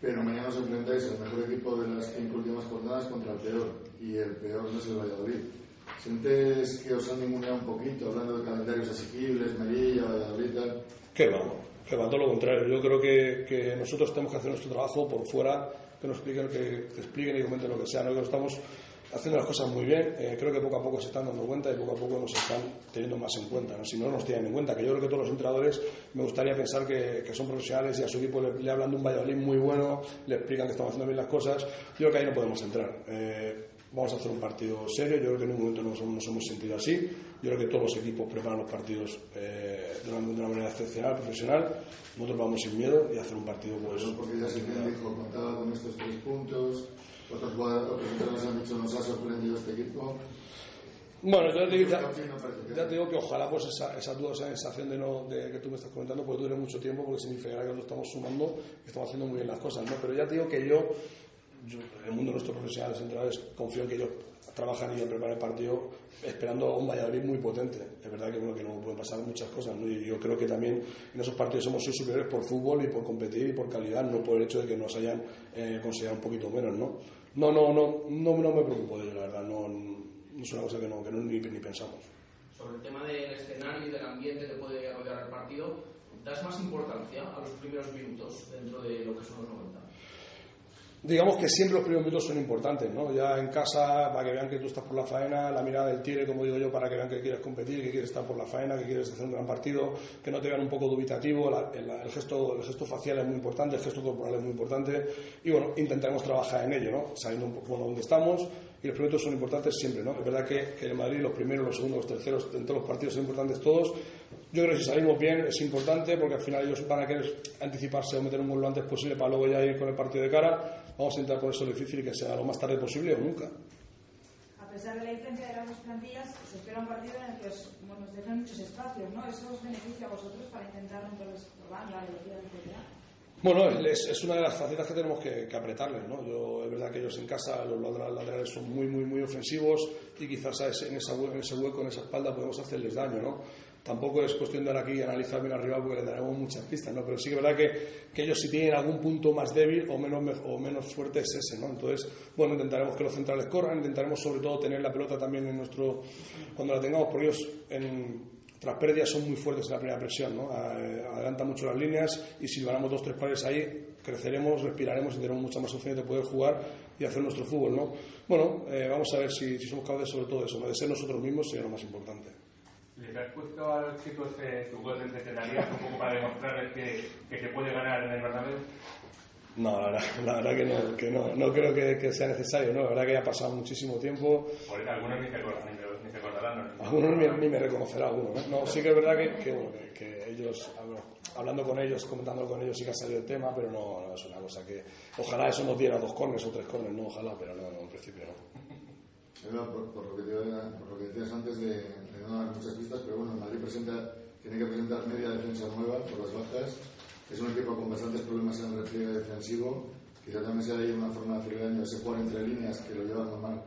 pero mañana os enfrentáis al mejor equipo de las cinco últimas jornadas contra el peor, y el peor no es el Valladolid. ¿Sientes que os han ninguneado un poquito, hablando de calendarios asequibles, Melilla, Valladolid? ¿Qué vamos? que va todo lo contrario. Yo creo que, que nosotros tenemos que hacer nuestro trabajo por fuera, que nos expliquen, que, que expliquen y comenten lo que sea. Nosotros estamos haciendo las cosas muy bien. Eh, creo que poco a poco se están dando cuenta y poco a poco nos están teniendo más en cuenta. ¿no? Si no nos tienen en cuenta, que yo creo que todos los entrenadores me gustaría pensar que, que son profesionales y a su equipo le, le hablan de un Valladolid muy bueno, le explican que estamos haciendo bien las cosas. Yo creo que ahí no podemos entrar. Eh, vamos a hacer un partido serio. Yo creo que en un momento nos, nos hemos sentido así. Yo creo que todos los equipos preparan los partidos eh, de, una, de, una, manera excepcional, profesional. Nosotros vamos sin miedo y a hacer un partido pues. porque ya se dijo, contaba con estos tres puntos. Otros jugadores han dicho, nos ha sorprendido este equipo. Bueno, yo te, ya, ya te digo que ojalá pues esa, esa duda, esa sensación de, no, de que tú me estás comentando, pues dure mucho tiempo porque significará que nos estamos sumando y estamos haciendo muy bien las cosas, ¿no? Pero ya te digo que yo, yo en el mundo de nuestros profesionales centrales, confío en que ellos trabajan y preparan el partido esperando a un Valladolid muy potente. Es verdad que, bueno, que no pueden pasar muchas cosas, ¿no? Y yo creo que también en esos partidos sido superiores por fútbol y por competir y por calidad, no por el hecho de que nos hayan eh, considerado un poquito menos, ¿no? No, no, no, no, no me preocupo de ello, la verdad, no, no es una cosa que no, que no ni, ni pensamos. Sobre el tema del escenario y del ambiente que puede rodear el partido, ¿das más importancia a los primeros minutos dentro de lo que son los 90? Digamos que siempre los primeros minutos son importantes, ¿no? Ya en casa, para que vean que tú estás por la faena, la mirada del tigre, como digo yo, para que vean que quieres competir, que quieres estar por la faena, que quieres hacer un gran partido, que no te vean un poco dubitativo, la, el, el, gesto, el gesto facial es muy importante, el gesto corporal es muy importante, y bueno, intentaremos trabajar en ello, ¿no? Sabiendo un poco dónde estamos, y los primeros son importantes siempre, ¿no? Es verdad que, que en Madrid los primeros, los segundos, los terceros, en todos los partidos son importantes todos, yo creo que si salimos bien es importante porque al final ellos van a querer anticiparse o meter un gol lo antes posible para luego ya ir con el partido de cara. Vamos a intentar por eso difícil y que sea lo más tarde posible o nunca. A pesar de la diferencia de las dos plantillas, se espera un partido en el que os, bueno, os dejen muchos espacios, ¿no? ¿Eso os beneficia a vosotros para intentar entonces probar la velocidad etc.? Bueno, es, es, una de las facetas que tenemos que, que, apretarles, ¿no? Yo, es verdad que ellos en casa, los laterales son muy, muy, muy ofensivos y quizás en, esa, en ese hueco, en esa espalda, podemos hacerles daño, ¿no? Tampoco es cuestión de ahora aquí analizar bien arriba porque le daremos muchas pistas, ¿no? Pero sí que es verdad que, que ellos si tienen algún punto más débil o menos, o menos fuerte es ese, ¿no? Entonces, bueno, intentaremos que los centrales corran, intentaremos sobre todo tener la pelota también en nuestro... cuando la tengamos, porque ellos en, pérdidas son muy fuertes en la primera presión, ¿no? Adelantan mucho las líneas y si ganamos dos tres pares ahí, creceremos, respiraremos y tendremos muchas más opciones de poder jugar y hacer nuestro fútbol, ¿no? Bueno, eh, vamos a ver si, si somos capaces sobre todo de eso, ¿no? de ser nosotros mismos sería lo más importante. ¿Les has puesto a los chicos eh, tu gol de centenaria un poco para demostrarles que, que se puede ganar en el Bernabéu? No, la verdad, la verdad que, no, que no, no creo que, que, sea necesario, ¿no? La verdad que ya ha pasado muchísimo tiempo. Por eso, algunos ni se, ni, ni se acordarán. ¿no? Algunos ni, ni, me reconocerá alguno, ¿no? no sí que es verdad que, que, bueno, que, que ellos, hablando con ellos, comentando con ellos, sí que ha salido el tema, pero no, no es una cosa que... Ojalá eso nos diera dos corners o tres corners, no, ojalá, pero no, no en principio no. Por, por, lo que te, por, lo que decías antes de, no dar muchas pistas, pero bueno, Madrid presenta, tiene que presentar media defensa nueva por las bajas. Es un equipo con bastantes problemas en el repliegue defensivo. Quizá también sea ahí una forma de daño ese jugar entre líneas que lo llevan normal.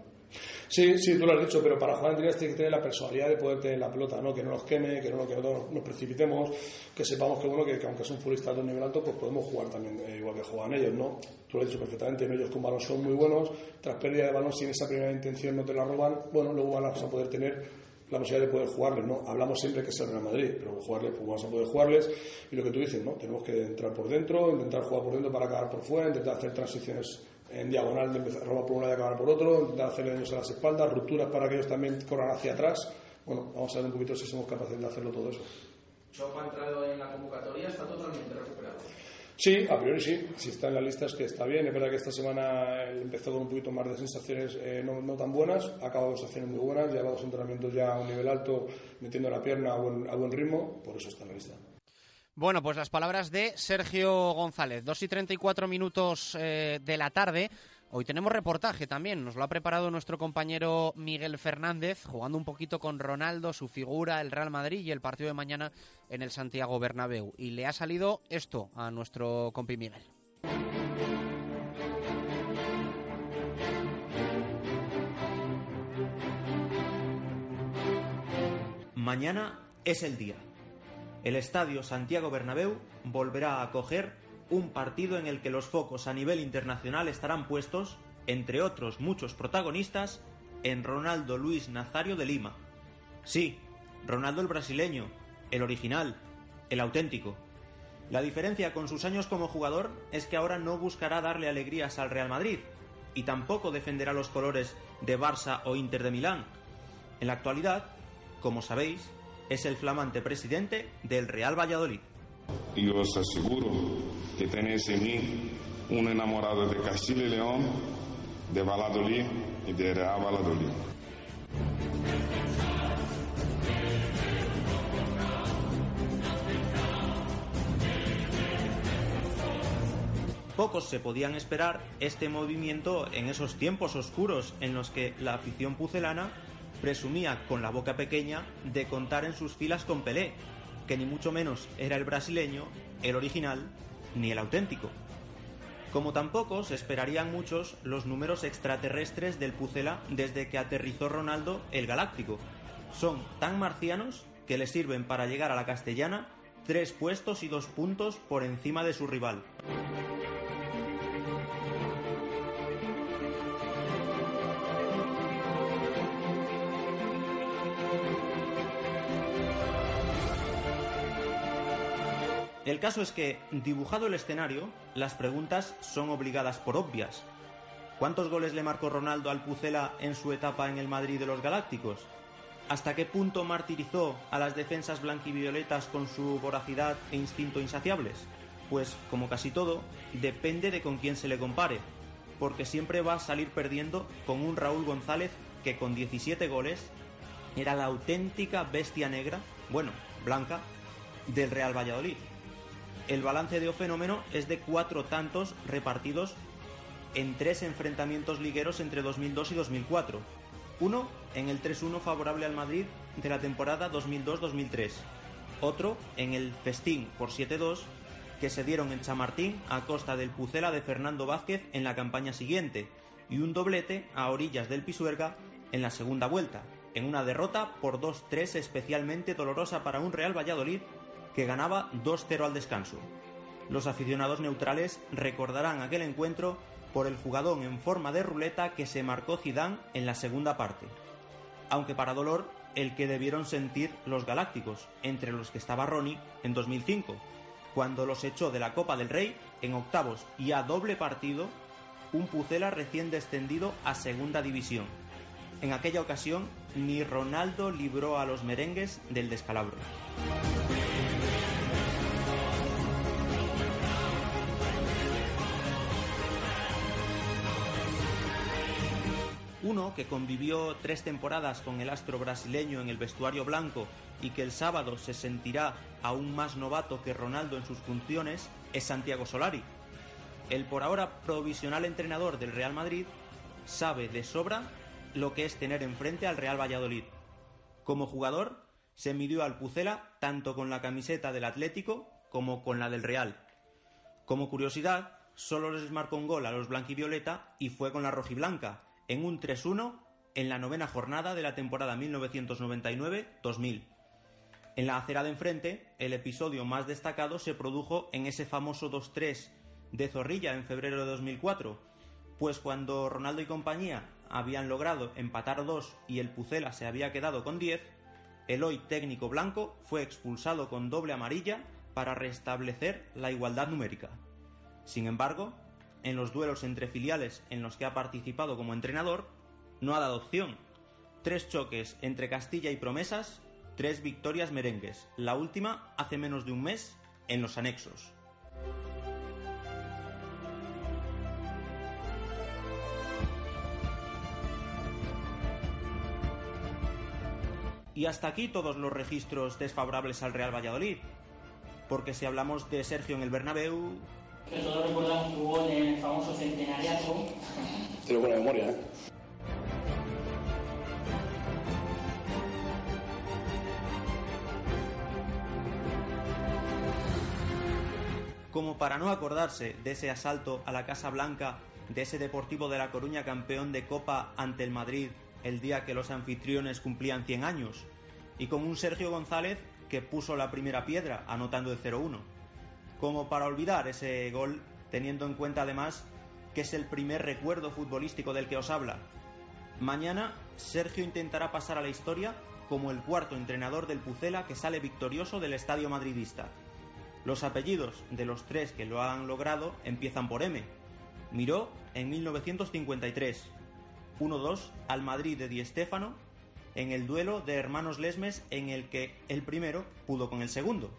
Sí, sí, tú lo has dicho, pero para jugar en líneas tiene que tener la personalidad de poder tener la pelota, ¿no? que no nos queme, que no, que no nos precipitemos, que sepamos que, bueno, que, que aunque son futbolistas de un nivel alto, pues podemos jugar también eh, igual que juegan ellos, ¿no? Tú lo has dicho perfectamente, ellos con balón son muy buenos, tras pérdida de balón, sin esa primera intención no te la roban, bueno, luego van a poder tener la posibilidad de poder jugarles, ¿no? Hablamos siempre que es el Real Madrid, pero jugarles, pues vamos a poder jugarles, y lo que tú dices, ¿no? Tenemos que entrar por dentro, intentar jugar por dentro para acabar por fuera, intentar hacer transiciones en diagonal de empezar a robar por un lado y acabar por otro, intentar hacerle daños a las espaldas, rupturas para que ellos también corran hacia atrás. Bueno, vamos a ver un poquito si somos capaces de hacerlo todo eso. Chopa ha entrado en la convocatoria, está totalmente. Sí, a priori sí. Si está en la lista es que está bien. Es verdad que esta semana empezó con un poquito más de sensaciones eh, no, tan buenas. Ha acabado sensaciones muy buenas. Lleva dos entrenamientos ya a un nivel alto, metiendo la pierna a buen, ritmo. Por eso está en la lista. Bueno, pues las palabras de Sergio González. Dos y treinta y cuatro minutos eh, de la tarde. Hoy tenemos reportaje también, nos lo ha preparado nuestro compañero Miguel Fernández, jugando un poquito con Ronaldo, su figura, el Real Madrid y el partido de mañana en el Santiago Bernabéu. Y le ha salido esto a nuestro compi Miguel. Mañana es el día. El estadio Santiago Bernabéu volverá a acoger un partido en el que los focos a nivel internacional estarán puestos, entre otros muchos protagonistas, en Ronaldo Luis Nazario de Lima. Sí, Ronaldo el brasileño, el original, el auténtico. La diferencia con sus años como jugador es que ahora no buscará darle alegrías al Real Madrid y tampoco defenderá los colores de Barça o Inter de Milán. En la actualidad, como sabéis, es el flamante presidente del Real Valladolid. Y os aseguro que tenéis en mí un enamorado de Castilla y León, de Valladolid y de Real Valladolid. Pocos se podían esperar este movimiento en esos tiempos oscuros en los que la afición pucelana presumía con la boca pequeña de contar en sus filas con Pelé, que ni mucho menos era el brasileño, el original, ni el auténtico. Como tampoco se esperarían muchos los números extraterrestres del Pucela desde que aterrizó Ronaldo el Galáctico. Son tan marcianos que le sirven para llegar a la castellana tres puestos y dos puntos por encima de su rival. El caso es que, dibujado el escenario, las preguntas son obligadas por obvias. ¿Cuántos goles le marcó Ronaldo al Pucela en su etapa en el Madrid de los Galácticos? ¿Hasta qué punto martirizó a las defensas blanquivioletas con su voracidad e instinto insaciables? Pues, como casi todo, depende de con quién se le compare, porque siempre va a salir perdiendo con un Raúl González que con 17 goles era la auténtica bestia negra, bueno, blanca, del Real Valladolid el balance de O es de cuatro tantos repartidos en tres enfrentamientos ligueros entre 2002 y 2004. Uno en el 3-1 favorable al Madrid de la temporada 2002-2003. Otro en el festín por 7-2 que se dieron en Chamartín a costa del Pucela de Fernando Vázquez en la campaña siguiente. Y un doblete a orillas del Pisuerga en la segunda vuelta, en una derrota por 2-3 especialmente dolorosa para un Real Valladolid que ganaba 2-0 al descanso. Los aficionados neutrales recordarán aquel encuentro por el jugadón en forma de ruleta que se marcó Zidane en la segunda parte. Aunque para dolor, el que debieron sentir los galácticos, entre los que estaba Ronnie en 2005, cuando los echó de la Copa del Rey en octavos y a doble partido, un Pucela recién descendido a segunda división. En aquella ocasión, ni Ronaldo libró a los merengues del descalabro. Uno que convivió tres temporadas con el astro brasileño en el vestuario blanco y que el sábado se sentirá aún más novato que Ronaldo en sus funciones es Santiago Solari. El por ahora provisional entrenador del Real Madrid sabe de sobra lo que es tener enfrente al Real Valladolid. Como jugador, se midió al Pucela tanto con la camiseta del Atlético como con la del Real. Como curiosidad, solo les marcó un gol a los blanquivioleta y fue con la rojiblanca, en un 3-1 en la novena jornada de la temporada 1999-2000. En la acera de enfrente, el episodio más destacado se produjo en ese famoso 2-3 de Zorrilla en febrero de 2004, pues cuando Ronaldo y compañía habían logrado empatar dos y el Pucela se había quedado con 10, el hoy técnico blanco fue expulsado con doble amarilla para restablecer la igualdad numérica. Sin embargo, en los duelos entre filiales en los que ha participado como entrenador, no ha dado opción. Tres choques entre Castilla y Promesas, tres victorias merengues, la última hace menos de un mes en los anexos. Y hasta aquí todos los registros desfavorables al Real Valladolid. Porque si hablamos de Sergio en el Bernabéu, que todos recuerdan tu gol en el famoso centenariato. Tengo buena memoria, ¿eh? Como para no acordarse de ese asalto a la Casa Blanca de ese Deportivo de La Coruña campeón de Copa ante el Madrid el día que los anfitriones cumplían 100 años, y con un Sergio González que puso la primera piedra anotando el 0-1 como para olvidar ese gol, teniendo en cuenta además que es el primer recuerdo futbolístico del que os habla. Mañana Sergio intentará pasar a la historia como el cuarto entrenador del Pucela que sale victorioso del estadio madridista. Los apellidos de los tres que lo han logrado empiezan por M. Miró en 1953, 1-2 al Madrid de Di Stéfano en el duelo de hermanos Lesmes en el que el primero pudo con el segundo.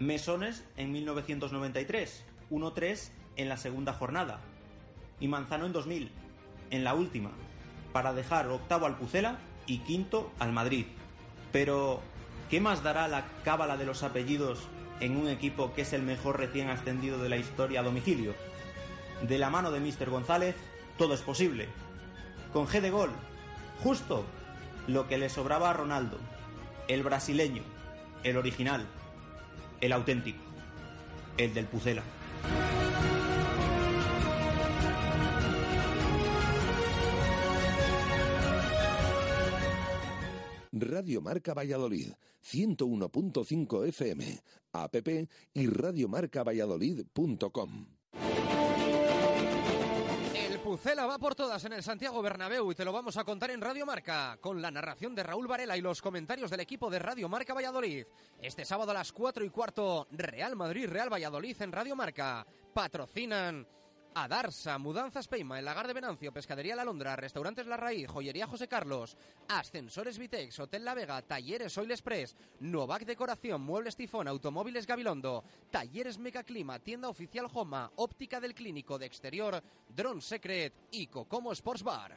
Mesones en 1993, 1-3 en la segunda jornada. Y Manzano en 2000, en la última, para dejar octavo al Pucela y quinto al Madrid. Pero, ¿qué más dará la cábala de los apellidos en un equipo que es el mejor recién ascendido de la historia a domicilio? De la mano de Mr. González, todo es posible. Con G de gol, justo lo que le sobraba a Ronaldo, el brasileño, el original, el auténtico, el del Pucela. Radio Marca Valladolid, 101.5 FM, app y radiomarcavalladolid.com. El Pucela va por todas en el Santiago Bernabéu y te lo vamos a contar en Radio Marca, con la narración de Raúl Varela y los comentarios del equipo de Radio Marca Valladolid. Este sábado a las 4 y cuarto, Real Madrid, Real Valladolid en Radio Marca. Patrocinan a Darsa, Mudanzas Peima, El Lagar de Venancio, Pescadería La Londra, Restaurantes La Raíz, Joyería José Carlos, Ascensores Vitex, Hotel La Vega, Talleres Oil Express, Novac Decoración, Muebles Tifón, Automóviles Gabilondo, Talleres Mecaclima, Tienda Oficial Joma, Óptica del Clínico de Exterior, Drone Secret y Cocomo Sports Bar.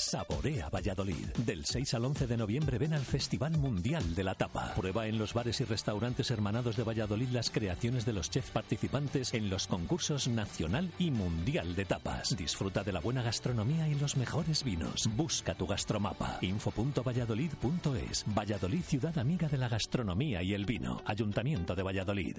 Saborea Valladolid. Del 6 al 11 de noviembre ven al Festival Mundial de la Tapa. Prueba en los bares y restaurantes hermanados de Valladolid las creaciones de los chefs participantes en los concursos nacional y mundial de tapas. Disfruta de la buena gastronomía y los mejores vinos. Busca tu gastromapa. info.valladolid.es. Valladolid, ciudad amiga de la gastronomía y el vino. Ayuntamiento de Valladolid.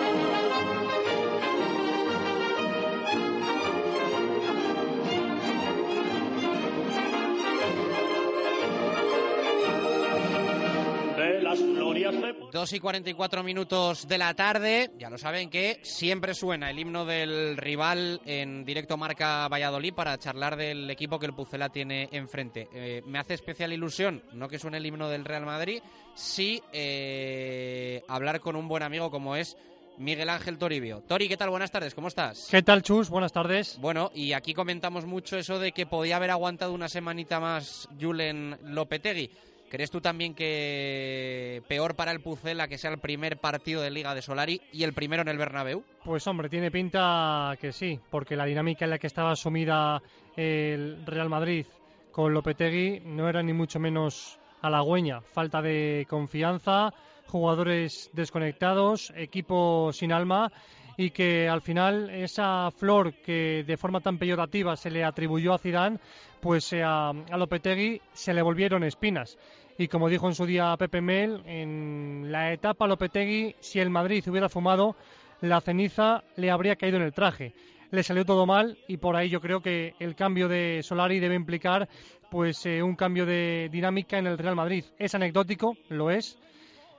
Dos y 44 minutos de la tarde, ya lo saben que siempre suena el himno del rival en directo Marca Valladolid para charlar del equipo que el Pucela tiene enfrente. Eh, me hace especial ilusión, no que suene el himno del Real Madrid, sí eh, hablar con un buen amigo como es Miguel Ángel Toribio. Tori, ¿qué tal? Buenas tardes, ¿cómo estás? ¿Qué tal, Chus? Buenas tardes. Bueno, y aquí comentamos mucho eso de que podía haber aguantado una semanita más Julen Lopetegui. ¿Crees tú también que peor para el Pucela que sea el primer partido de Liga de Solari y el primero en el Bernabéu? Pues hombre, tiene pinta que sí, porque la dinámica en la que estaba sumida el Real Madrid con Lopetegui no era ni mucho menos halagüeña. Falta de confianza, jugadores desconectados, equipo sin alma y que al final esa flor que de forma tan peyorativa se le atribuyó a Zidane, pues a, a Lopetegui se le volvieron espinas. Y como dijo en su día Pepe Mel, en la etapa Lopetegui, si el Madrid hubiera fumado, la ceniza le habría caído en el traje. Le salió todo mal y por ahí yo creo que el cambio de Solari debe implicar pues eh, un cambio de dinámica en el Real Madrid. Es anecdótico, lo es,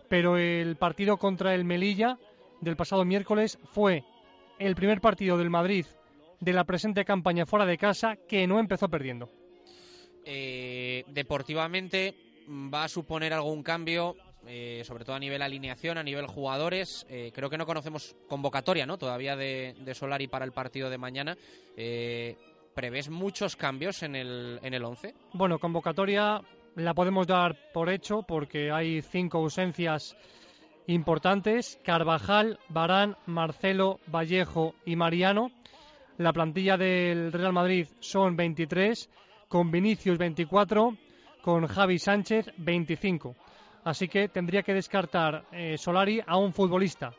pero el partido contra el Melilla del pasado miércoles fue el primer partido del Madrid de la presente campaña fuera de casa que no empezó perdiendo. Eh, deportivamente va a suponer algún cambio, eh, sobre todo a nivel alineación, a nivel jugadores. Eh, creo que no conocemos convocatoria, ¿no? Todavía de, Solari para el partido de mañana. ¿Prevés muchos cambios en el, en el 11? Bueno, convocatoria la podemos dar por hecho porque hay cinco ausencias importantes. Carvajal, Barán, Marcelo, Vallejo y Mariano. La plantilla del Real Madrid son 23, con Vinicius 24, con Javi Sánchez 25. Así que tendría que descartar eh, Solari a un futbolista,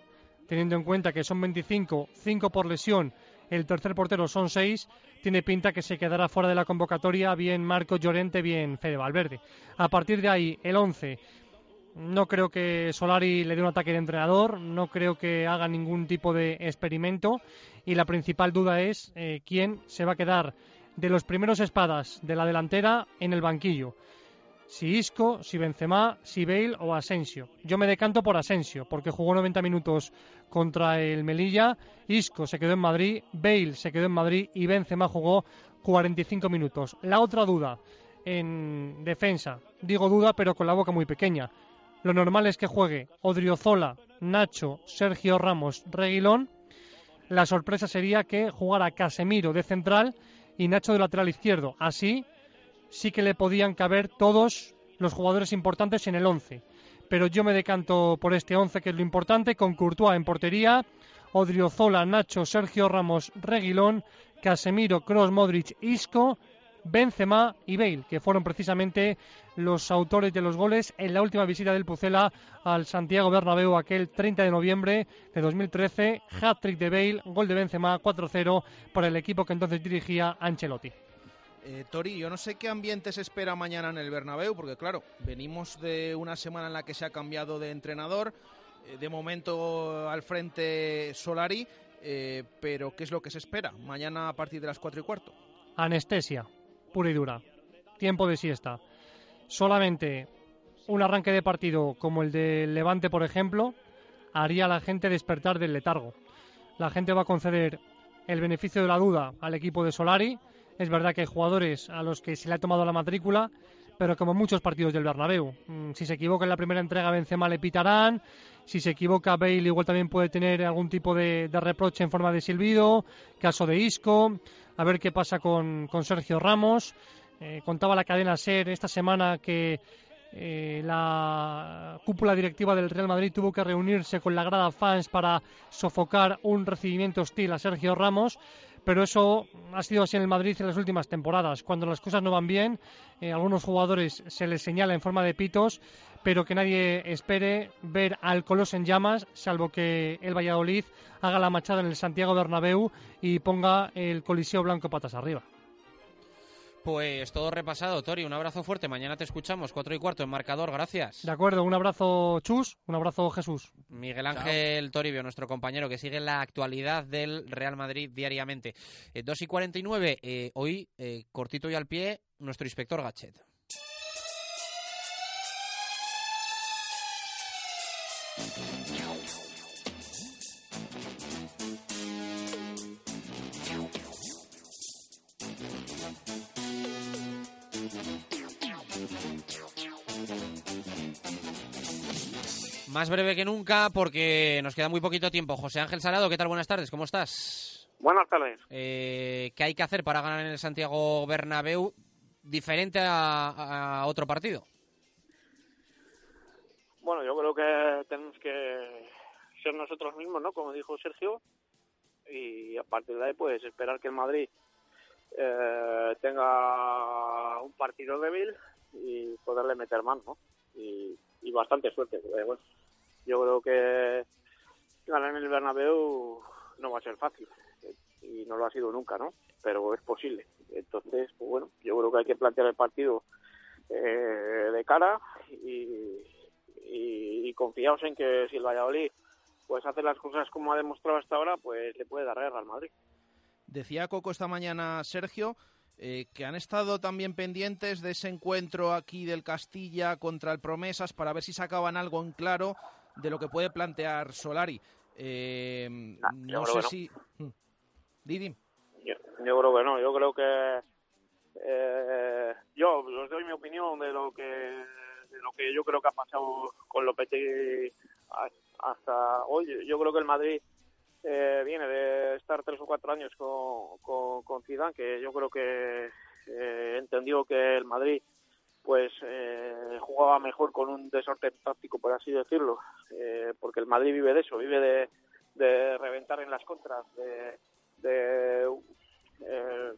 teniendo en cuenta que son 25, 5 por lesión, el tercer portero son 6, tiene pinta que se quedará fuera de la convocatoria bien Marco Llorente, bien Fede Valverde. A partir de ahí, el 11, no creo que Solari le dé un ataque de entrenador, no creo que haga ningún tipo de experimento y la principal duda es eh, quién se va a quedar de los primeros espadas de la delantera en el banquillo. Si Isco, si Benzema, si Bale o Asensio. Yo me decanto por Asensio porque jugó 90 minutos contra el Melilla, Isco se quedó en Madrid, Bale se quedó en Madrid y Benzema jugó 45 minutos. La otra duda en defensa, digo duda pero con la boca muy pequeña. Lo normal es que juegue Odriozola, Nacho, Sergio Ramos, Reguilón. La sorpresa sería que jugara Casemiro de central y Nacho de lateral izquierdo. Así sí que le podían caber todos los jugadores importantes en el 11. Pero yo me decanto por este 11 que es lo importante, con Courtois en portería, Odriozola, Nacho, Sergio Ramos, Reguilón, Casemiro, Cross, Modric, Isco, Benzema y Bale, que fueron precisamente los autores de los goles en la última visita del Pucela al Santiago Bernabéu aquel 30 de noviembre de 2013. Hat-trick de Bale, gol de Benzema 4-0 para el equipo que entonces dirigía Ancelotti. Eh, Tori, yo no sé qué ambiente se espera mañana en el Bernabéu, porque claro, venimos de una semana en la que se ha cambiado de entrenador, eh, de momento al frente Solari, eh, pero ¿qué es lo que se espera mañana a partir de las 4 y cuarto? Anestesia, pura y dura. Tiempo de siesta. Solamente un arranque de partido como el de Levante, por ejemplo, haría a la gente despertar del letargo. La gente va a conceder el beneficio de la duda al equipo de Solari. Es verdad que hay jugadores a los que se le ha tomado la matrícula, pero como muchos partidos del Bernabéu. Mm, si se equivoca en la primera entrega, Benzema le pitarán. Si se equivoca, Bale igual también puede tener algún tipo de, reproche en forma de silbido. Caso de Isco. A ver qué pasa con, con Sergio Ramos. Eh, contaba la cadena SER esta semana que eh, la cúpula directiva del Real Madrid tuvo que reunirse con la grada fans para sofocar un recibimiento hostil a Sergio Ramos, pero eso ha sido así en el Madrid en las últimas temporadas. Cuando las cosas no van bien, a eh, algunos jugadores se les señala en forma de pitos, pero que nadie espere ver al Colos en llamas, salvo que el Valladolid haga la machada en el Santiago Bernabéu y ponga el Coliseo Blanco patas arriba. Pues todo repasado, Tori. Un abrazo fuerte. Mañana te escuchamos, cuatro y cuarto en marcador. Gracias. De acuerdo, un abrazo, Chus. Un abrazo, Jesús. Miguel Ángel Toribio, nuestro compañero que sigue la actualidad del Real Madrid diariamente. Eh, dos y cuarenta y nueve. Eh, hoy, eh, cortito y al pie, nuestro inspector Gachet. Más breve que nunca porque nos queda muy poquito tiempo. José Ángel Salado, ¿qué tal? Buenas tardes, ¿cómo estás? Buenas tardes. Eh, ¿Qué hay que hacer para ganar en el Santiago Bernabéu diferente a, otro partido? Bueno, yo creo que tenemos que ser nosotros mismos, ¿no? Como dijo Sergio. Y a partir de ahí, pues esperar que el Madrid eh, tenga un partido débil y poderle meter más, ¿no? Y, bastante suerte. bueno, yo creo que ganar en el Bernabéu no va a ser fácil y no lo ha sido nunca, ¿no? Pero es posible. Entonces, pues bueno, yo creo que hay que plantear el partido eh, de cara y, y, y en que si el Valladolid pues hace las cosas como ha demostrado hasta ahora, pues le puede dar guerra al Madrid. Decía Coco esta mañana, Sergio, eh, que han estado también pendientes de ese encuentro aquí del Castilla contra el Promesas para ver si sacaban algo en claro de lo que puede plantear Solari. Eh, no sé que no. si... Mm. Didi. Yo, yo creo que no, yo creo que eh, yo os doy mi opinión de lo que de lo que yo creo que ha pasado con Lopetegui hasta hoy. Yo creo que el Madrid eh, viene de estar tres o cuatro años con, con, con Zidane, que yo creo que eh, entendió que el Madrid pues eh, jugaba mejor con un desorden táctico, por así decirlo, eh, porque el Madrid vive de eso, vive de, reventar en las contras, de, de eh,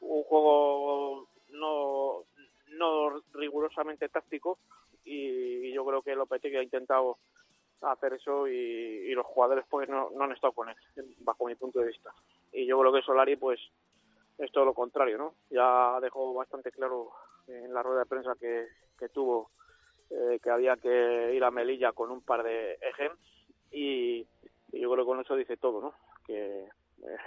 un juego no, no rigurosamente táctico y yo creo que Lopetegui ha intentado hacer eso y, y los jugadores pues no, no han estado con él, bajo mi punto de vista. Y yo creo que Solari pues es todo lo contrario, ¿no? Ya dejó bastante claro en la rueda de prensa que, que tuvo eh, que había que ir a Melilla con un par de ejes y, yo creo que con eso dice todo, ¿no? Que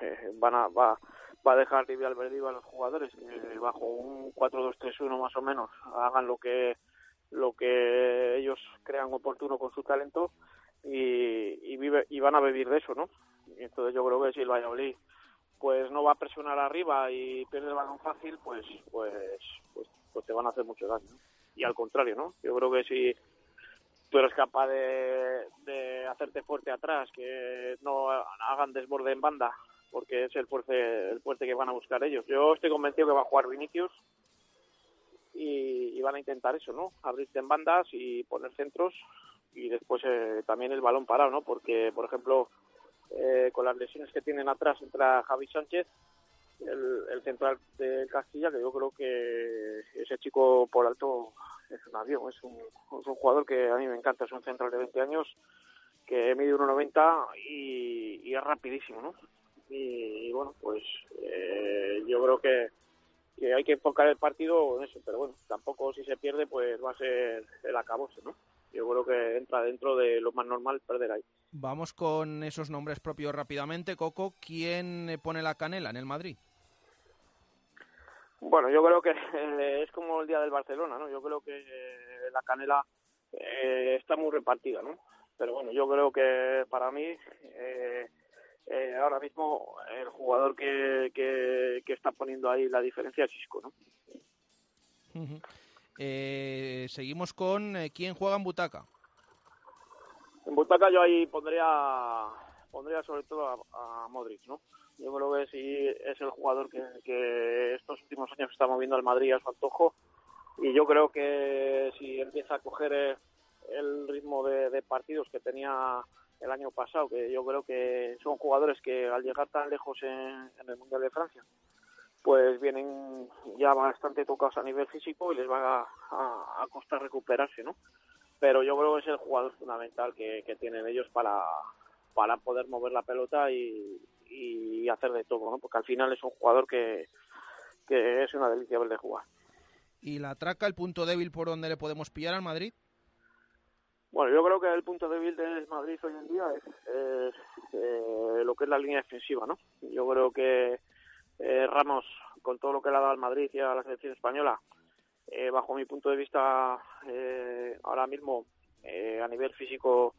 eh, van a, va, va a dejar libre albedrío a los jugadores bajo un 4-2-3-1 más o menos hagan lo que lo que ellos crean oportuno con su talento y, y vive y van a vivir de eso, ¿no? Y entonces yo creo que si el Valladolid pues no va a presionar arriba y pierde el balón fácil, pues pues pues, pues te van a hacer mucho daño. Y al contrario, ¿no? Yo creo que si tú eres capaz de, hacerte fuerte atrás, que no hagan desborde en banda, porque es el fuerte, el fuerte que van a buscar ellos. Yo estoy convencido que va a jugar Vinicius y, van a intentar eso, ¿no? Abrirte en bandas y poner centros y después eh, también el balón parado, ¿no? Porque, por ejemplo, eh, con las lesiones que tienen atrás entra Javi Sánchez, el, el central de Castilla, que yo creo que ese chico por alto es un avión, es un, es un jugador que a mí me encanta, es un central de 20 años que mide 1,90 y, y es rapidísimo, ¿no? Y, y bueno, pues eh, yo creo que, que hay que enfocar el partido en eso, pero bueno, tampoco si se pierde pues va a ser el acabose, ¿no? Yo creo que entra dentro de lo más normal perder ahí. Vamos con esos nombres propios rápidamente. Coco, ¿quién eh, pone la canela en el Madrid? Bueno, yo creo que eh, es como el día del Barcelona, ¿no? Yo creo que eh, la canela eh, está muy repartida, ¿no? Pero bueno, yo creo que para mí eh, eh, ahora mismo el jugador que, que, que está poniendo ahí la diferencia es Isco, ¿no? Eh, seguimos con eh, quién juega en butaca. En Butaca yo ahí pondría pondría sobre todo a, Modric, ¿no? Yo creo que sí es el jugador que, estos últimos años está moviendo al Madrid a su antojo y yo creo que si empieza a coger eh, el ritmo de, partidos que tenía el año pasado, que yo creo que son jugadores que al llegar tan lejos en el Mundial de Francia, pues vienen ya bastante tocados a nivel físico y les va a, a- a costar recuperarse, ¿no? Pero yo creo que es el jugador fundamental que, que tienen ellos para, para poder mover la pelota y, y hacer de todo, ¿no? Porque al final es un jugador que, que es una delicia ver de jugar. ¿Y la traca, el punto débil por donde le podemos pillar al Madrid? Bueno, yo creo que el punto débil del Madrid hoy en día es, es, eh, lo que es la línea defensiva, ¿no? Yo creo que eh, Ramos, con todo lo que le ha dado al Madrid y a la selección española, eh, bajo mi punto de vista, eh, ahora mismo eh, a nivel físico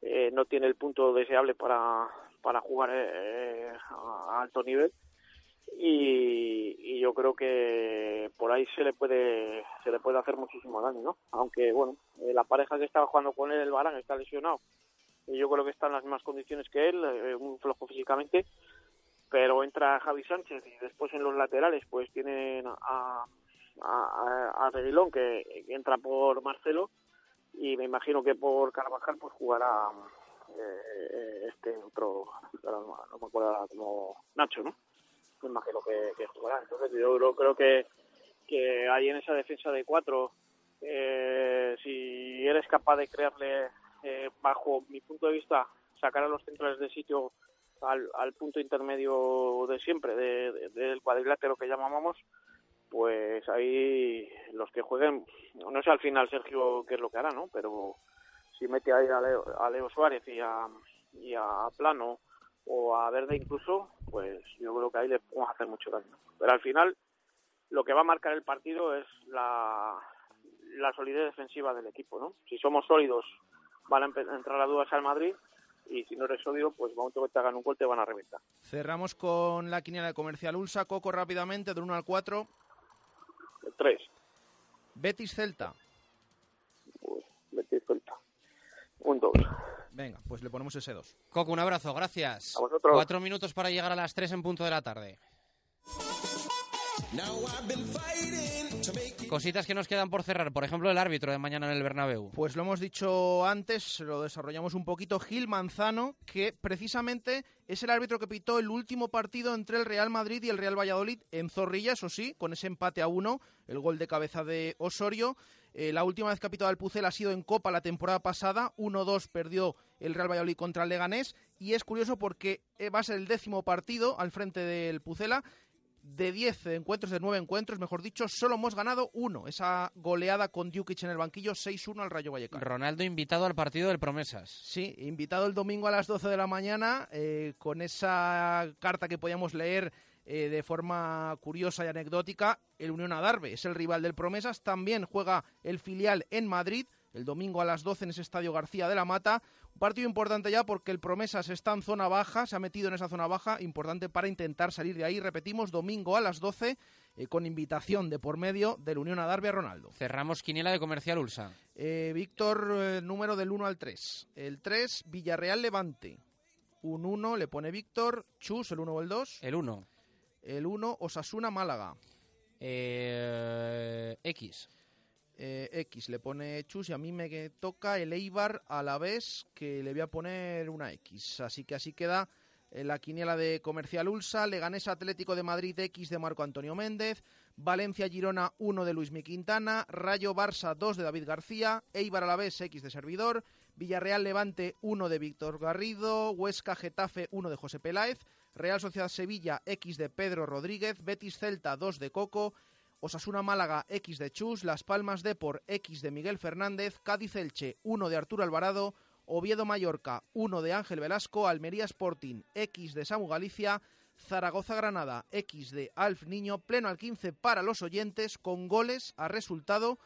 eh, no tiene el punto deseable para, para jugar a alto nivel. Y, y yo creo que por ahí se le puede se le puede hacer muchísimo daño, ¿no? Aunque bueno, la pareja que estaba jugando con él, el Barán, está lesionado. Y yo creo que está en las mismas condiciones que él, muy flojo físicamente, pero entra Javi Sánchez y después en los laterales pues tienen a a, a, Reguilón que, entra por Marcelo y me imagino que por Carvajal pues jugará eh, este otro no, me acuerdo como Nacho, ¿no? Me imagino que, que jugará. Entonces yo creo, creo que que ahí en esa defensa de cuatro eh, si eres capaz de crearle eh, bajo mi punto de vista sacar a los centrales de sitio al, punto intermedio de siempre de- de- del cuadrilátero que llamamos pues ahí los que jueguen, no sé al final Sergio qué es lo que hará, ¿no? Pero si mete ahí a Leo, a Suárez y a, y a Plano o a Verde incluso, pues yo creo que ahí le podemos hacer mucho daño. Pero al final lo que va a marcar el partido es la, la solidez defensiva del equipo, ¿no? Si somos sólidos van a entrar las dudas al Madrid y si no eres sólido, pues momento que te hagan un gol te van a reventar. Cerramos con la quiniela de comercial Ulsa. Coco rápidamente, del 1 al 4. Tres. Betis Celta. Betis Celta. Un dos. Venga, pues le ponemos ese 2. Coco, un abrazo, gracias. A vosotros. Cuatro minutos para llegar a las tres en punto de la tarde. Cositas que nos quedan por cerrar, por ejemplo, el árbitro de mañana en el Bernabéu. Pues lo hemos dicho antes, lo desarrollamos un poquito. Gil Manzano, que precisamente es el árbitro que pitó el último partido entre el Real Madrid y el Real Valladolid en Zorrilla, eso sí, con ese empate a uno, el gol de cabeza de Osorio. Eh, la última vez que ha pitado el Pucel ha sido en Copa la temporada pasada, 1-2 perdió el Real Valladolid contra el Leganés y es curioso porque eh, va a ser el décimo partido al frente del Pucela de 10 encuentros, de 9 encuentros, mejor dicho, solo hemos ganado uno. Esa goleada con Djukic en el banquillo, 6-1 al Rayo Vallecano. Ronaldo invitado al partido del Promesas. Sí, invitado el domingo a las 12 de la mañana eh, con esa carta que podíamos leer eh, de forma curiosa y anecdótica. El Unión Adarve es el rival del Promesas. También juega el filial en Madrid el domingo a las 12 en ese estadio García de la Mata. Partido importante ya porque el Promesas está en zona baja, se ha metido en esa zona baja, importante para intentar salir de ahí. Repetimos, domingo a las 12 eh, con invitación de por medio del Unión Adarve a Ronaldo. Cerramos quiniela de comercial Ulsa. Eh, Víctor, eh, número del 1 al 3. El 3, Villarreal Levante. Un 1 le pone Víctor. Chus, el 1 o el 2. El 1. El 1, Osasuna Málaga. Eh, X. Eh, X le pone Chus y a mí me toca el Eibar a la vez que le voy a poner una X. Así que así queda eh, la quiniela de Comercial Ulsa, Leganés Atlético de Madrid X de Marco Antonio Méndez, Valencia Girona 1 de Luismi Quintana, Rayo Barça 2 de David García, Eibar a la vez X de Servidor, Villarreal Levante 1 de Víctor Garrido, Huesca Getafe 1 de José Peláez, Real Sociedad Sevilla X de Pedro Rodríguez, Betis Celta 2 de Coco, Osasuna Málaga X de Chus, Las Palmas Depor X de Miguel Fernández, Cádiz Elche 1 de Arturo Alvarado, Oviedo Mallorca 1 de Ángel Velasco, Almería Sporting X de Samu Galicia, Zaragoza Granada X de Alf Niño, pleno al 15 para los oyentes con goles a resultado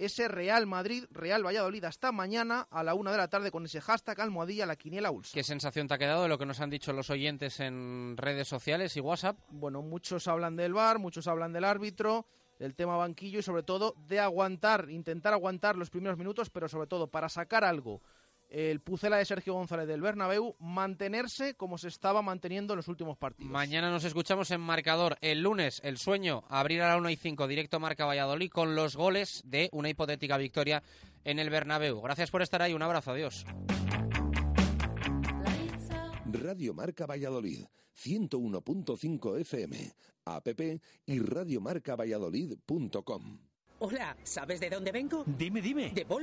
ese Real Madrid, Real Valladolid hasta mañana a la una de la tarde con ese hashtag almohadilla la quiniela Ulsa. ¿Qué sensación te ha quedado de lo que nos han dicho los oyentes en redes sociales y WhatsApp? Bueno, muchos hablan del VAR, muchos hablan del árbitro, del tema banquillo y sobre todo de aguantar, intentar aguantar los primeros minutos, pero sobre todo para sacar algo. El Pucela de Sergio González del Bernabéu, mantenerse como se estaba manteniendo en los últimos partidos. Mañana nos escuchamos en marcador. El lunes, el sueño, abrir a la 1 y 5, directo Marca Valladolid, con los goles de una hipotética victoria en el Bernabéu. Gracias por estar ahí, un abrazo, adiós. Radio Marca Valladolid, 101.5 FM, app y radiomarcavalladolid.com. Hola, ¿sabes de dónde vengo? Dime, dime. De Volvo.